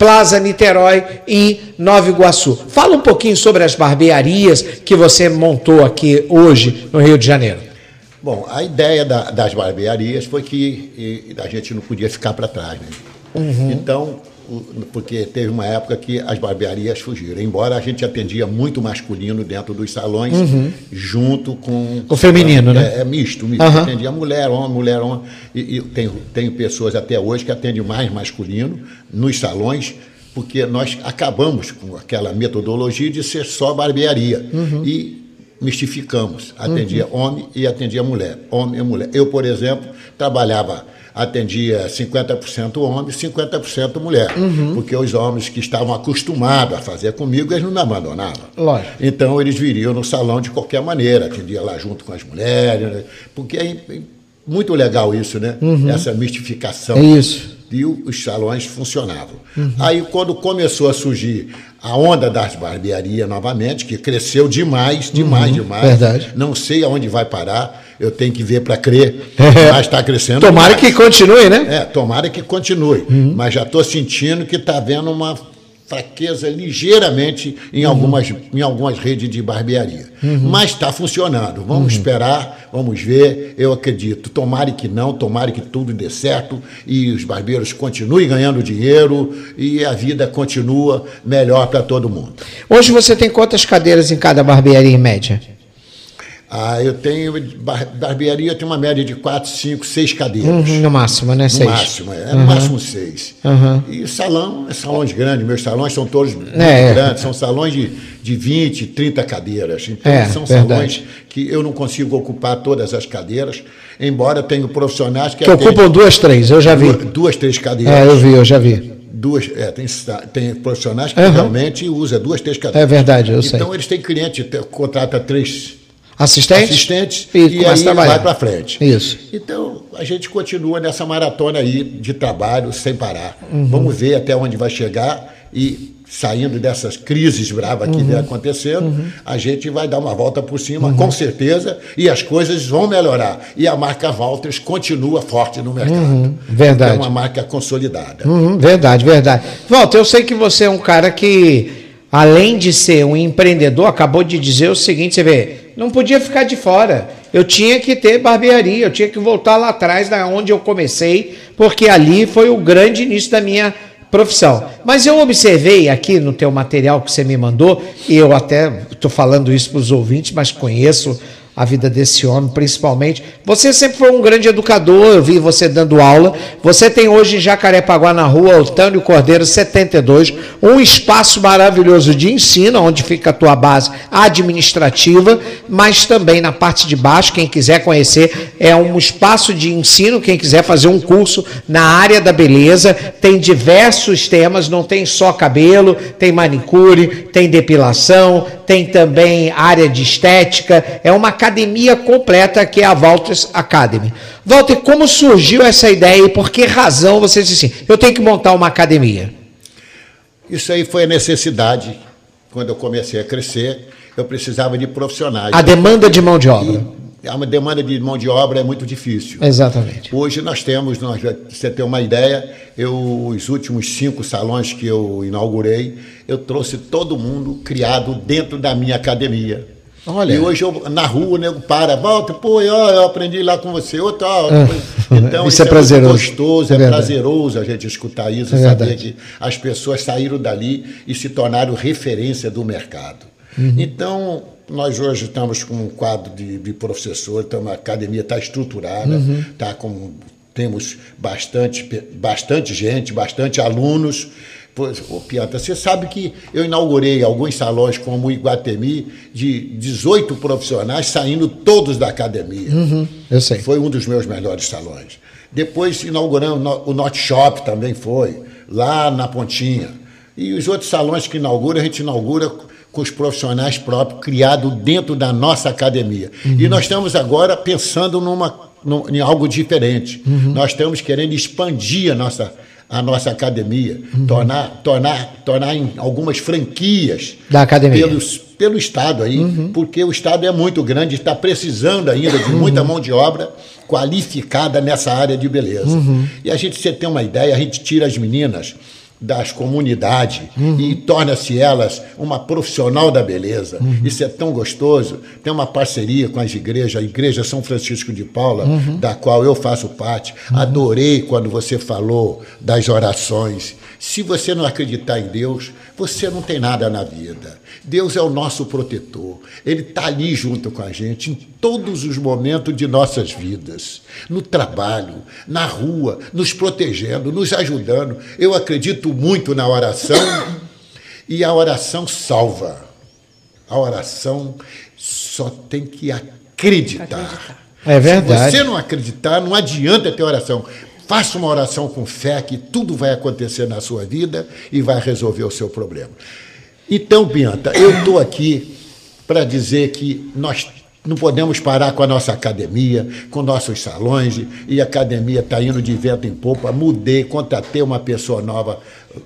Plaza Niterói e Nova Iguaçu. Fala um pouquinho sobre as barbearias que você montou aqui hoje no Rio de Janeiro. Bom, a ideia da, das barbearias foi que e, a gente não podia ficar para trás. Né? Uhum. Então, porque teve uma época que as barbearias fugiram. Embora a gente atendia muito masculino dentro dos salões, uhum. junto com. O feminino, é, né? É, misto, misto. Uhum. Atendia mulher, homem, mulher, homem. E, e tenho, tenho pessoas até hoje que atendem mais masculino nos salões, porque nós acabamos com aquela metodologia de ser só barbearia. Uhum. E mistificamos. Atendia uhum. homem e atendia mulher. Homem e mulher. Eu, por exemplo, trabalhava, atendia 50% homem e 50% mulher. Uhum. Porque os homens que estavam acostumados a fazer comigo, eles não me abandonavam. Lógico. Então eles viriam no salão de qualquer maneira, atendia lá junto com as mulheres, né? porque é muito legal isso, né? Uhum. Essa mistificação. É isso. E os salões funcionavam. Uhum. Aí, quando começou a surgir a onda das barbearias novamente, que cresceu demais, demais, uhum, demais. Verdade. Não sei aonde vai parar, eu tenho que ver para crer, é. mas está crescendo. Tomara demais. que continue, né? É, tomara que continue. Uhum. Mas já estou sentindo que está havendo uma fraqueza ligeiramente em, uhum. algumas, em algumas redes de barbearia. Uhum. Mas está funcionando. Vamos uhum. esperar, vamos ver. Eu acredito. Tomare que não, tomare que tudo dê certo e os barbeiros continuem ganhando dinheiro e a vida continua melhor para todo mundo. Hoje você tem quantas cadeiras em cada barbearia em média? Ah, eu tenho, barbearia tem uma média de 4, 5, 6 cadeiras. Uhum, no máximo, né? No seis. máximo, é. Uhum. No máximo 6. Uhum. E salão, é salões grandes. Meus salões são todos muito é. grandes. São salões de, de 20, 30 cadeiras. Então, é, são verdade. salões que eu não consigo ocupar todas as cadeiras, embora tenho profissionais que... Que ocupam duas, três, eu já vi. Duas, três cadeiras. É, eu vi, eu já vi duas é, tem, tem profissionais que uhum. realmente usam duas, três cadeiras. É verdade, eu então, sei. Então eles têm cliente, contrata três assistentes, assistentes e, e aí vai para frente. Isso. Então, a gente continua nessa maratona aí de trabalho sem parar. Uhum. Vamos ver até onde vai chegar e saindo dessas crises bravas que uhum. vem acontecendo, uhum. a gente vai dar uma volta por cima, uhum. com certeza, e as coisas vão melhorar. E a marca Walters continua forte no mercado. Uhum. Verdade. É uma marca consolidada. Uhum. Verdade, verdade. Walter, eu sei que você é um cara que, além de ser um empreendedor, acabou de dizer o seguinte, você vê, não podia ficar de fora. Eu tinha que ter barbearia, eu tinha que voltar lá atrás, da onde eu comecei, porque ali foi o grande início da minha profissão. Mas eu observei aqui no teu material que você me mandou, e eu até estou falando isso para os ouvintes, mas conheço a vida desse homem, principalmente. Você sempre foi um grande educador, eu vi você dando aula. Você tem hoje em Jacarepaguá, na rua Otânio Cordeiro 72, um espaço maravilhoso de ensino, onde fica a tua base administrativa, mas também na parte de baixo, quem quiser conhecer, é um espaço de ensino, quem quiser fazer um curso na área da beleza, tem diversos temas, não tem só cabelo, tem manicure, tem depilação, tem também área de estética, é uma academia completa que é a Walters Academy. Walter, como surgiu essa ideia e por que razão você disse assim, eu tenho que montar uma academia? Isso aí foi a necessidade. Quando eu comecei a crescer, eu precisava de profissionais. A demanda de mão de obra. E a demanda de mão de obra é muito difícil. Exatamente. Hoje nós temos, nós, você ter uma ideia, eu, os últimos cinco salões que eu inaugurei, eu trouxe todo mundo criado dentro da minha academia. Olha. E hoje eu, na rua o nego para, volta, pô, eu, eu aprendi lá com você, outro, ó, então isso, *laughs* isso é, é prazeroso. gostoso, é, é prazeroso a gente escutar isso, é saber que as pessoas saíram dali e se tornaram referência do mercado. Uhum. Então, nós hoje estamos com um quadro de, de professor, então a academia está estruturada, uhum. tá com, temos bastante, bastante gente, bastante alunos. Pois, ô, Pianta, você sabe que eu inaugurei alguns salões como o Iguatemi de 18 profissionais saindo todos da academia. Uhum, eu sei. Foi um dos meus melhores salões. Depois inauguramos o Not Shop também foi, lá na Pontinha. E os outros salões que inaugura, a gente inaugura com os profissionais próprios, criado dentro da nossa academia. Uhum. E nós estamos agora pensando numa, num, em algo diferente. Uhum. Nós estamos querendo expandir a nossa, a nossa academia, uhum. tornar, tornar, tornar em algumas franquias da academia. Pelos, pelo Estado aí, porque o Estado é muito grande, está precisando ainda de muita mão de obra qualificada nessa área de beleza. E a gente, você tem uma ideia, a gente tira as meninas das comunidades uhum. e torna-se elas uma profissional da beleza. Uhum. Isso é tão gostoso. Tem uma parceria com as igrejas, a Igreja São Francisco de Paula, uhum. da qual eu faço parte. Adorei quando você falou das orações. Se você não acreditar em Deus, você não tem nada na vida. Deus é o nosso protetor. Ele está ali junto com a gente em todos os momentos de nossas vidas. No trabalho, na rua, nos protegendo, nos ajudando. Eu acredito muito na oração e a oração salva. A oração só tem que acreditar. É verdade. Se você não acreditar, não adianta ter oração. Faça uma oração com fé que tudo vai acontecer na sua vida e vai resolver o seu problema. Então, Pianta, eu estou aqui para dizer que nós não podemos parar com a nossa academia, com nossos salões, e a academia está indo de vento em popa. Mudei, contratei uma pessoa nova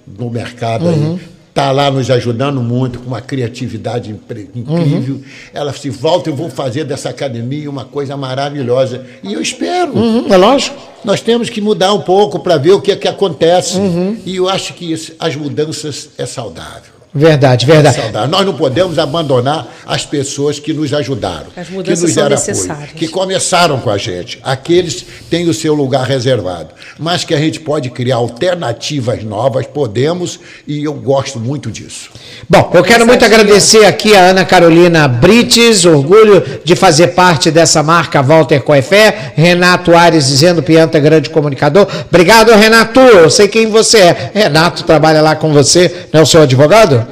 no mercado uhum. aí, está lá nos ajudando muito, com uma criatividade incrível. Uhum. Ela se volta e vou fazer dessa academia uma coisa maravilhosa. E eu espero. Uhum, é lógico. Nós temos que mudar um pouco para ver o que é que acontece. Uhum. E eu acho que isso, as mudanças é saudável. Verdade, verdade. Nós não podemos abandonar as pessoas que nos ajudaram, as mudanças que nos deram apoio, que começaram com a gente. Aqueles têm o seu lugar reservado, mas que a gente pode criar alternativas novas, podemos, e eu gosto muito disso. Bom, eu quero muito agradecer aqui a Ana Carolina Brites, orgulho de fazer parte dessa marca Walter Coefé, Renato Ares dizendo Pianta grande comunicador. Obrigado, Renato. Eu sei quem você é. Renato trabalha lá com você, não é o seu advogado?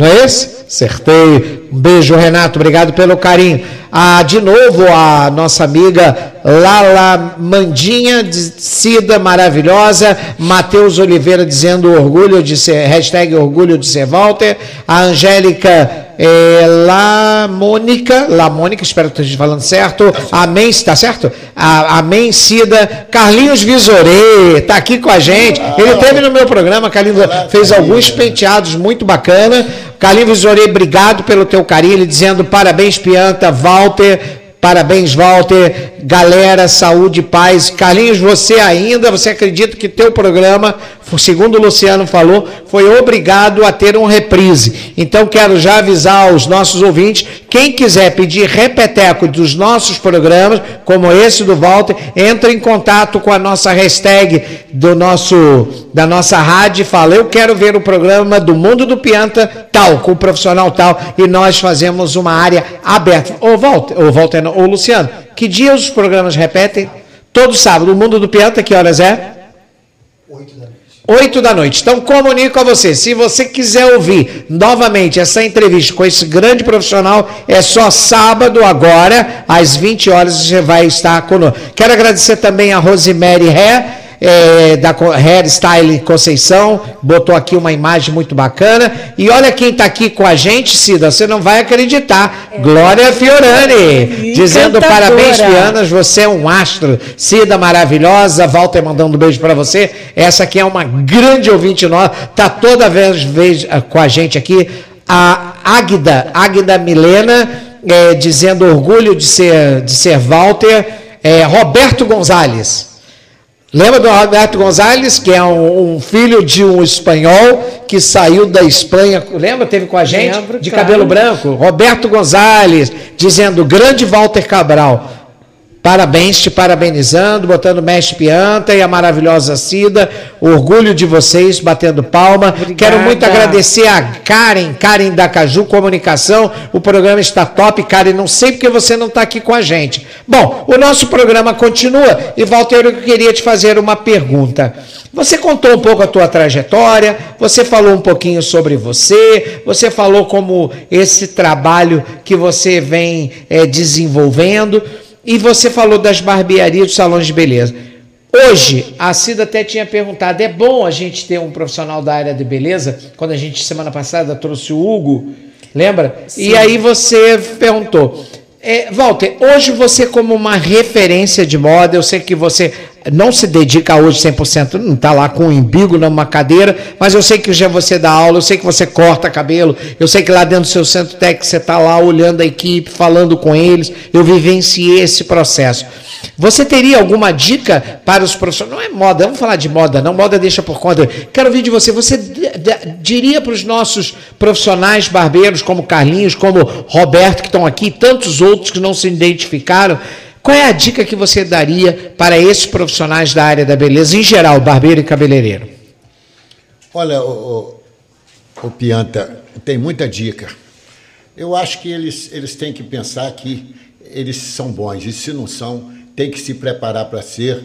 Não é esse? Acertei. Um beijo, Renato. Obrigado pelo carinho. Ah, de novo, a nossa amiga Lala Mandinha, Cida maravilhosa. Matheus Oliveira dizendo orgulho de ser, hashtag orgulho de ser Walter. A Angélica é, La Mônica, La Mônica, espero que esteja falando certo. Amém, está certo? A, amém, Cida. Carlinhos Visorê, está aqui com a gente. Ele teve no meu programa, Carlinhos fez alguns penteados muito bacana. Carlinhos Visorê, obrigado pelo teu carinho. Ele dizendo parabéns, Pianta, Walter. Parabéns, Walter. Galera, saúde, paz. Carlinhos, você ainda, você acredita que teu programa, segundo o Luciano falou, foi obrigado a ter um reprise. Então, quero já avisar aos nossos ouvintes, quem quiser pedir repeteco dos nossos programas, como esse do Walter, entre em contato com a nossa hashtag do nosso, da nossa rádio e fala, eu quero ver o programa do Mundo do Pianta tal, com o profissional tal, e nós fazemos uma área aberta. Ô, Walter, ô, Walter, ô, Luciano, que dia os programas repetem? Todo sábado. O Mundo do Pianta, que horas é? Oito da noite. Oito da noite. Então, comunico a você. Se você quiser ouvir novamente essa entrevista com esse grande profissional, é só sábado agora, às 20 horas, você vai estar conosco. Quero agradecer também a Rosemary Ré é, da Hairstyle Conceição, botou aqui uma imagem muito bacana. E olha quem está aqui com a gente, Cida, você não vai acreditar. É. Glória Fiorani, dizendo parabéns, Pianas, você é um astro. Cida maravilhosa, Walter mandando um beijo para você. Essa aqui é uma grande ouvinte nossa, tá toda vez, vez ah, com a gente aqui. A Águida, Águida Milena, é, dizendo orgulho de ser, de ser Walter. É, Roberto Gonzalez. Lembra do Roberto Gonzalez, que é um, um, filho de um espanhol que saiu da Espanha, lembra? Teve com a gente? Lembro, de claro. cabelo branco. Roberto Gonzalez, dizendo grande Walter Cabral. Parabéns, te parabenizando, botando Mestre Pianta e a maravilhosa Cida. Orgulho de vocês, batendo palma. Obrigada. Quero muito agradecer a Karen, Karen da Caju Comunicação. O programa está top. Karen, não sei porque você não está aqui com a gente. Bom, o nosso programa continua e, Walter, eu queria te fazer uma pergunta. Você contou um pouco a tua trajetória, você falou um pouquinho sobre você, você falou como esse trabalho que você vem é, desenvolvendo. E você falou das barbearias, dos salões de beleza. Hoje, a Cida até tinha perguntado: é bom a gente ter um profissional da área de beleza? Quando a gente, semana passada, trouxe o Hugo, lembra? Sim. E aí você perguntou: é, Walter, hoje você, como uma referência de moda, eu sei que você não se dedica hoje 100%, não está lá com um embigo numa cadeira, mas eu sei que já você dá aula, eu sei que você corta cabelo, eu sei que lá dentro do seu centro técnico você está lá olhando a equipe, falando com eles, eu vivenciei esse processo. Você teria alguma dica para os profissionais? Não é moda, vamos falar de moda, não, moda deixa por conta. Quero ouvir de você, você diria para os nossos profissionais barbeiros, como Carlinhos, como Roberto, que estão aqui, tantos outros que não se identificaram, qual é a dica que você daria para esses profissionais da área da beleza, em geral, barbeiro e cabeleireiro? Olha, o, o, o Pianta, tem muita dica. Eu acho que eles, eles têm que pensar que eles são bons, e se não são, tem que se preparar para ser.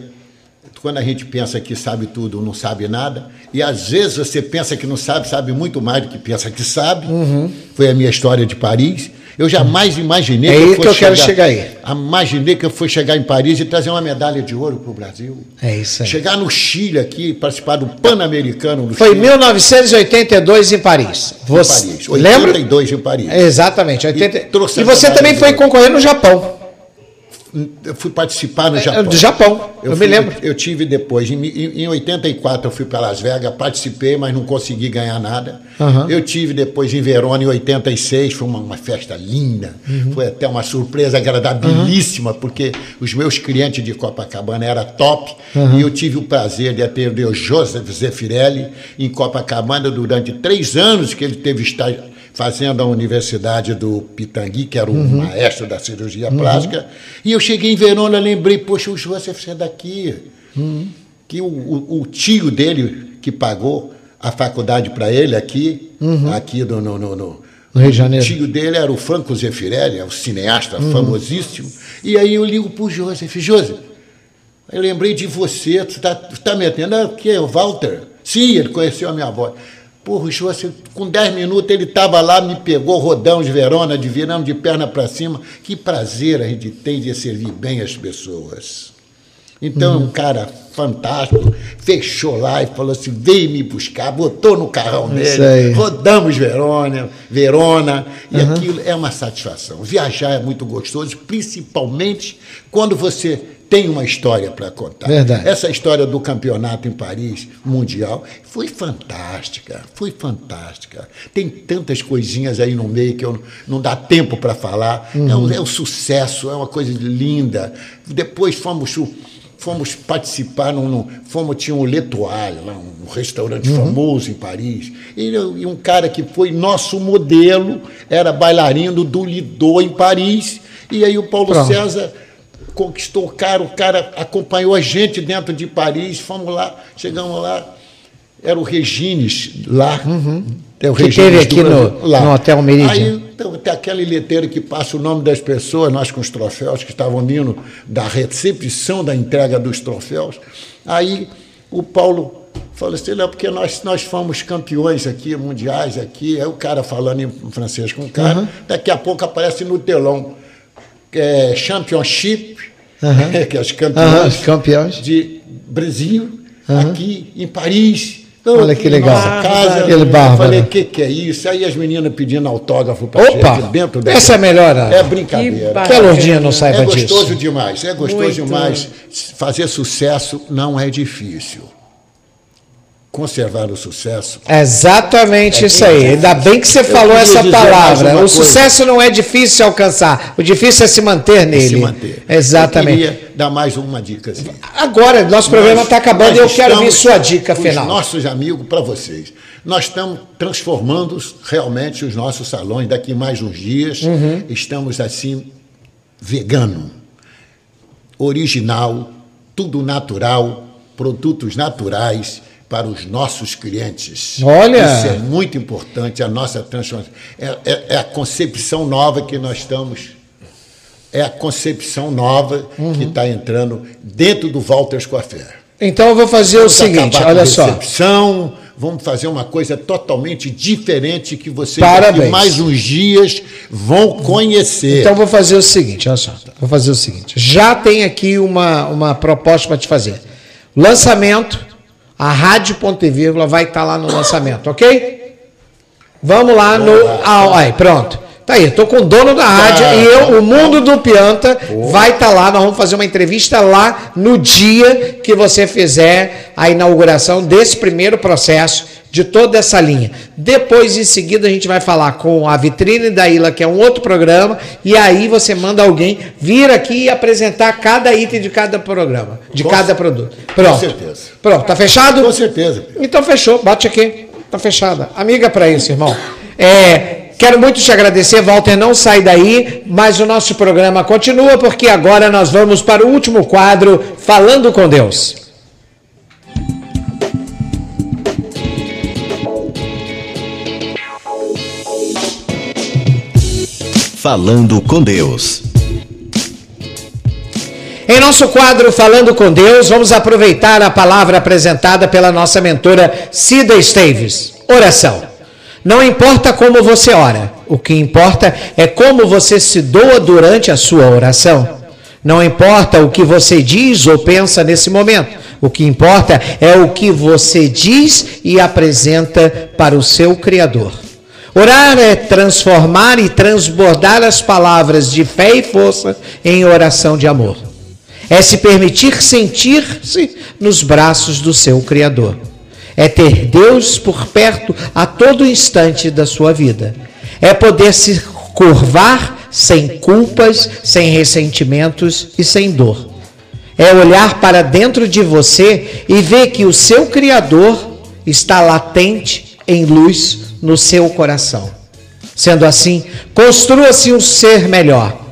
Quando a gente pensa que sabe tudo, não sabe nada, e às vezes você pensa que não sabe, sabe muito mais do que pensa que sabe. Uhum. Foi a minha história de Paris. Eu jamais imaginei é que eu, que eu chegar, quero chegar aí. Imaginei que eu fosse chegar em Paris e trazer uma medalha de ouro para o Brasil. É isso aí. Chegar no Chile aqui, participar do Pan-Americano. Foi em 1982 em Paris. Você, em Paris. 82 lembra? em Paris. Exatamente. 80... E, e você também foi concorrer no Japão eu fui participar no é, Japão. Do Japão, eu, eu fui, me lembro. Eu tive depois, em, em 84 eu fui para Las Vegas, participei, mas não consegui ganhar nada. Uhum. Eu tive depois em Verona, em 86, foi uma, uma festa linda, uhum. foi até uma surpresa agradabilíssima, uhum. porque os meus clientes de Copacabana eram top, e eu tive o prazer de atender o Joseph Zeffirelli em Copacabana durante três anos que ele teve estágio fazendo a Universidade do Pitangui, que era o uhum. maestro da cirurgia uhum. plástica. E eu cheguei em Verona, lembrei, poxa, o Joseph é daqui. Uhum. Que o, o, o, tio dele, que pagou a faculdade para ele aqui, uhum. aqui do, no, no, no, no Rio de Janeiro. O tio dele era o Franco Zeffirelli, é o cineasta uhum. famosíssimo. E aí eu ligo para o Joseph, Joseph, eu lembrei de você, você está tá me atendendo? Ah, o que? O Walter? Sim, ele conheceu a minha voz. Porra, o assim, com 10 minutos ele estava lá, me pegou rodão de Verona, de virando de perna para cima. Que prazer a gente tem de servir bem as pessoas. Então é um uhum. cara fantástico, fechou lá e falou assim: veio me buscar, botou no carrão dele, rodamos Verona, Verona, e uhum. aquilo é uma satisfação. Viajar é muito gostoso, principalmente quando você tem uma história para contar. Verdade. Essa história do campeonato em Paris, mundial, foi fantástica, foi fantástica. Tem tantas coisinhas aí no meio que eu, não dá tempo para falar. Uhum. É, um, é um sucesso, é uma coisa linda. Depois fomos fomos participar num, num, fomos tinha um L'Etoile, lá um restaurante uhum. famoso em Paris e, e, um cara que foi nosso modelo era bailarino do Lido em Paris e aí o Paulo Pronto. César conquistou o cara, o cara acompanhou a gente dentro de Paris, fomos lá, chegamos lá, era o Regines lá. Uhum. É o que Regines teve aqui no, lá. no Hotel Meridian. Aí então, tem aquele letreiro que passa o nome das pessoas, nós com os troféus, que estavam vindo da recepção da entrega dos troféus. Aí o Paulo falou assim, não, porque nós, nós fomos campeões aqui, mundiais aqui, aí o cara falando em francês com o cara, uhum. daqui a pouco aparece no telão é, Championship, uhum. *laughs* que é os campeões, uhum, campeões de Brasil, aqui em Paris. Olha aqui que legal. Nossa casa. Aquele eu bárbaro. falei, o que, que é isso? Aí as meninas pedindo autógrafo para Opa! dentro da Essa é a melhor. É brincadeira. Que ba- Que a Lourdinha não saiba É gostoso disso. demais, é gostoso Muito. demais. Fazer sucesso não é difícil. Conservar o sucesso. É Exatamente isso aí. Ainda bem que você falou essa palavra. O coisa. sucesso não é difícil alcançar. O difícil é se manter nele. Se manter. Exatamente. Eu queria dar mais uma dica. Assim. Agora, nosso programa está acabando e eu quero ver estamos sua dica final. Os nossos amigos, para vocês. Nós estamos transformando realmente os nossos salões daqui mais uns dias. Uhum. Estamos assim, vegano, original, tudo natural, produtos naturais para os nossos clientes. Olha! Isso é muito importante, a nossa transformação. É, é- é a concepção nova que nós estamos. É a concepção nova Uhum. que está entrando dentro do Walters Coafé. Então eu vou fazer o Vamos seguinte, acabar olha só. recepção, vamos fazer uma coisa totalmente diferente que vocês Parabéns. mais uns dias vão conhecer. Então eu vou fazer o seguinte, olha só. Vou fazer o seguinte. Já tem aqui uma, uma proposta para te fazer. Lançamento, a Rádio Ponto e Vírgula vai estar lá no lançamento, ok? Vamos lá no. Ah, aí, pronto. Tá aí, tô com o dono da rádio Tá. e eu, o mundo do Pianta vai estar lá. Nós vamos fazer uma entrevista lá no dia que você fizer a inauguração desse primeiro processo de toda essa linha. Depois, em seguida, a gente vai falar com a Vitrine da Ilha, que é um outro programa, e aí você manda alguém vir aqui e apresentar cada item de cada programa, de Com cada produto. Pronto. certeza. Pronto, tá fechado? Com certeza. Então fechou, bate aqui. Tá fechada. Amiga para isso, irmão. É, quero muito te agradecer, Walter, não sai daí, mas o nosso programa continua porque agora nós vamos para o último quadro, Falando com Deus. Falando com Deus. Em nosso quadro Falando com Deus, vamos aproveitar a palavra apresentada pela nossa mentora Cida Esteves. Oração. Não importa como você ora, o que importa é como você se doa durante a sua oração. Não importa o que você diz ou pensa nesse momento, o que importa é o que você diz e apresenta para o seu Criador. Orar é transformar e transbordar as palavras de fé e força em oração de amor. É se permitir sentir-se nos braços do seu Criador. É ter Deus por perto a todo instante da sua vida. É poder se curvar sem culpas, sem ressentimentos e sem dor. É olhar para dentro de você e ver que o seu Criador está latente em luz no seu coração. Sendo assim, construa-se um ser melhor.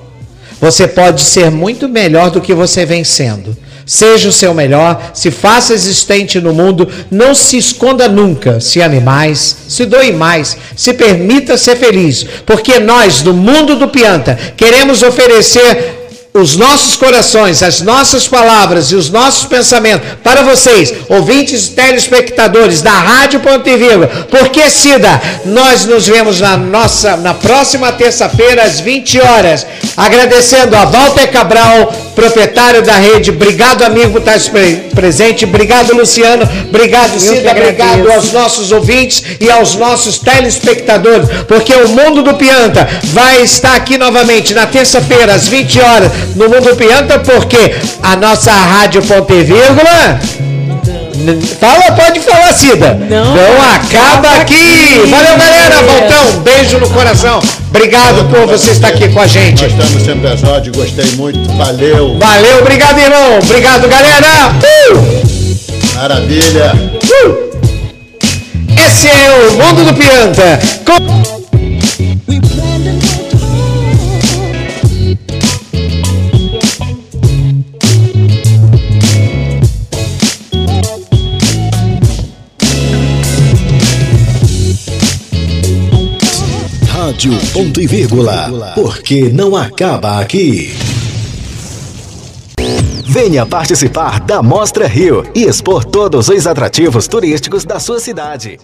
Você pode ser muito melhor do que você vem sendo. Seja o seu melhor, se faça existente no mundo, não se esconda nunca, se ame mais, se doe mais, se permita ser feliz, porque nós, do mundo do Pianta, queremos oferecer os nossos corações, as nossas palavras e os nossos pensamentos para vocês, ouvintes e telespectadores da Rádio Ponto e Vírgula. Porque, Cida, nós nos vemos na nossa na próxima terça-feira às 20 horas. Agradecendo a Walter Cabral, proprietário da rede. Obrigado, amigo, por estar pre- presente. Obrigado, Luciano. Obrigado, Cida. Obrigado aos nossos ouvintes e aos nossos telespectadores, porque o Mundo do Pianta vai estar aqui novamente na terça-feira, às 20 horas, no Mundo do Pianta, porque a nossa Rádio Ponte Vírgula. Fala, pode falar, Cida. Não acaba acaba aqui. aqui. Valeu, galera. Voltão, beijo no coração. Obrigado por você estar aqui com a gente. Nós estamos sempre às ordens, gostei muito. Valeu. Valeu, obrigado, irmão. Obrigado, galera. Uh! Maravilha. Esse é o Mundo do Pianta. Com- Rádio ponto e vírgula. Porque não acaba aqui. Venha participar da Mostra Rio e expor todos os atrativos turísticos da sua cidade.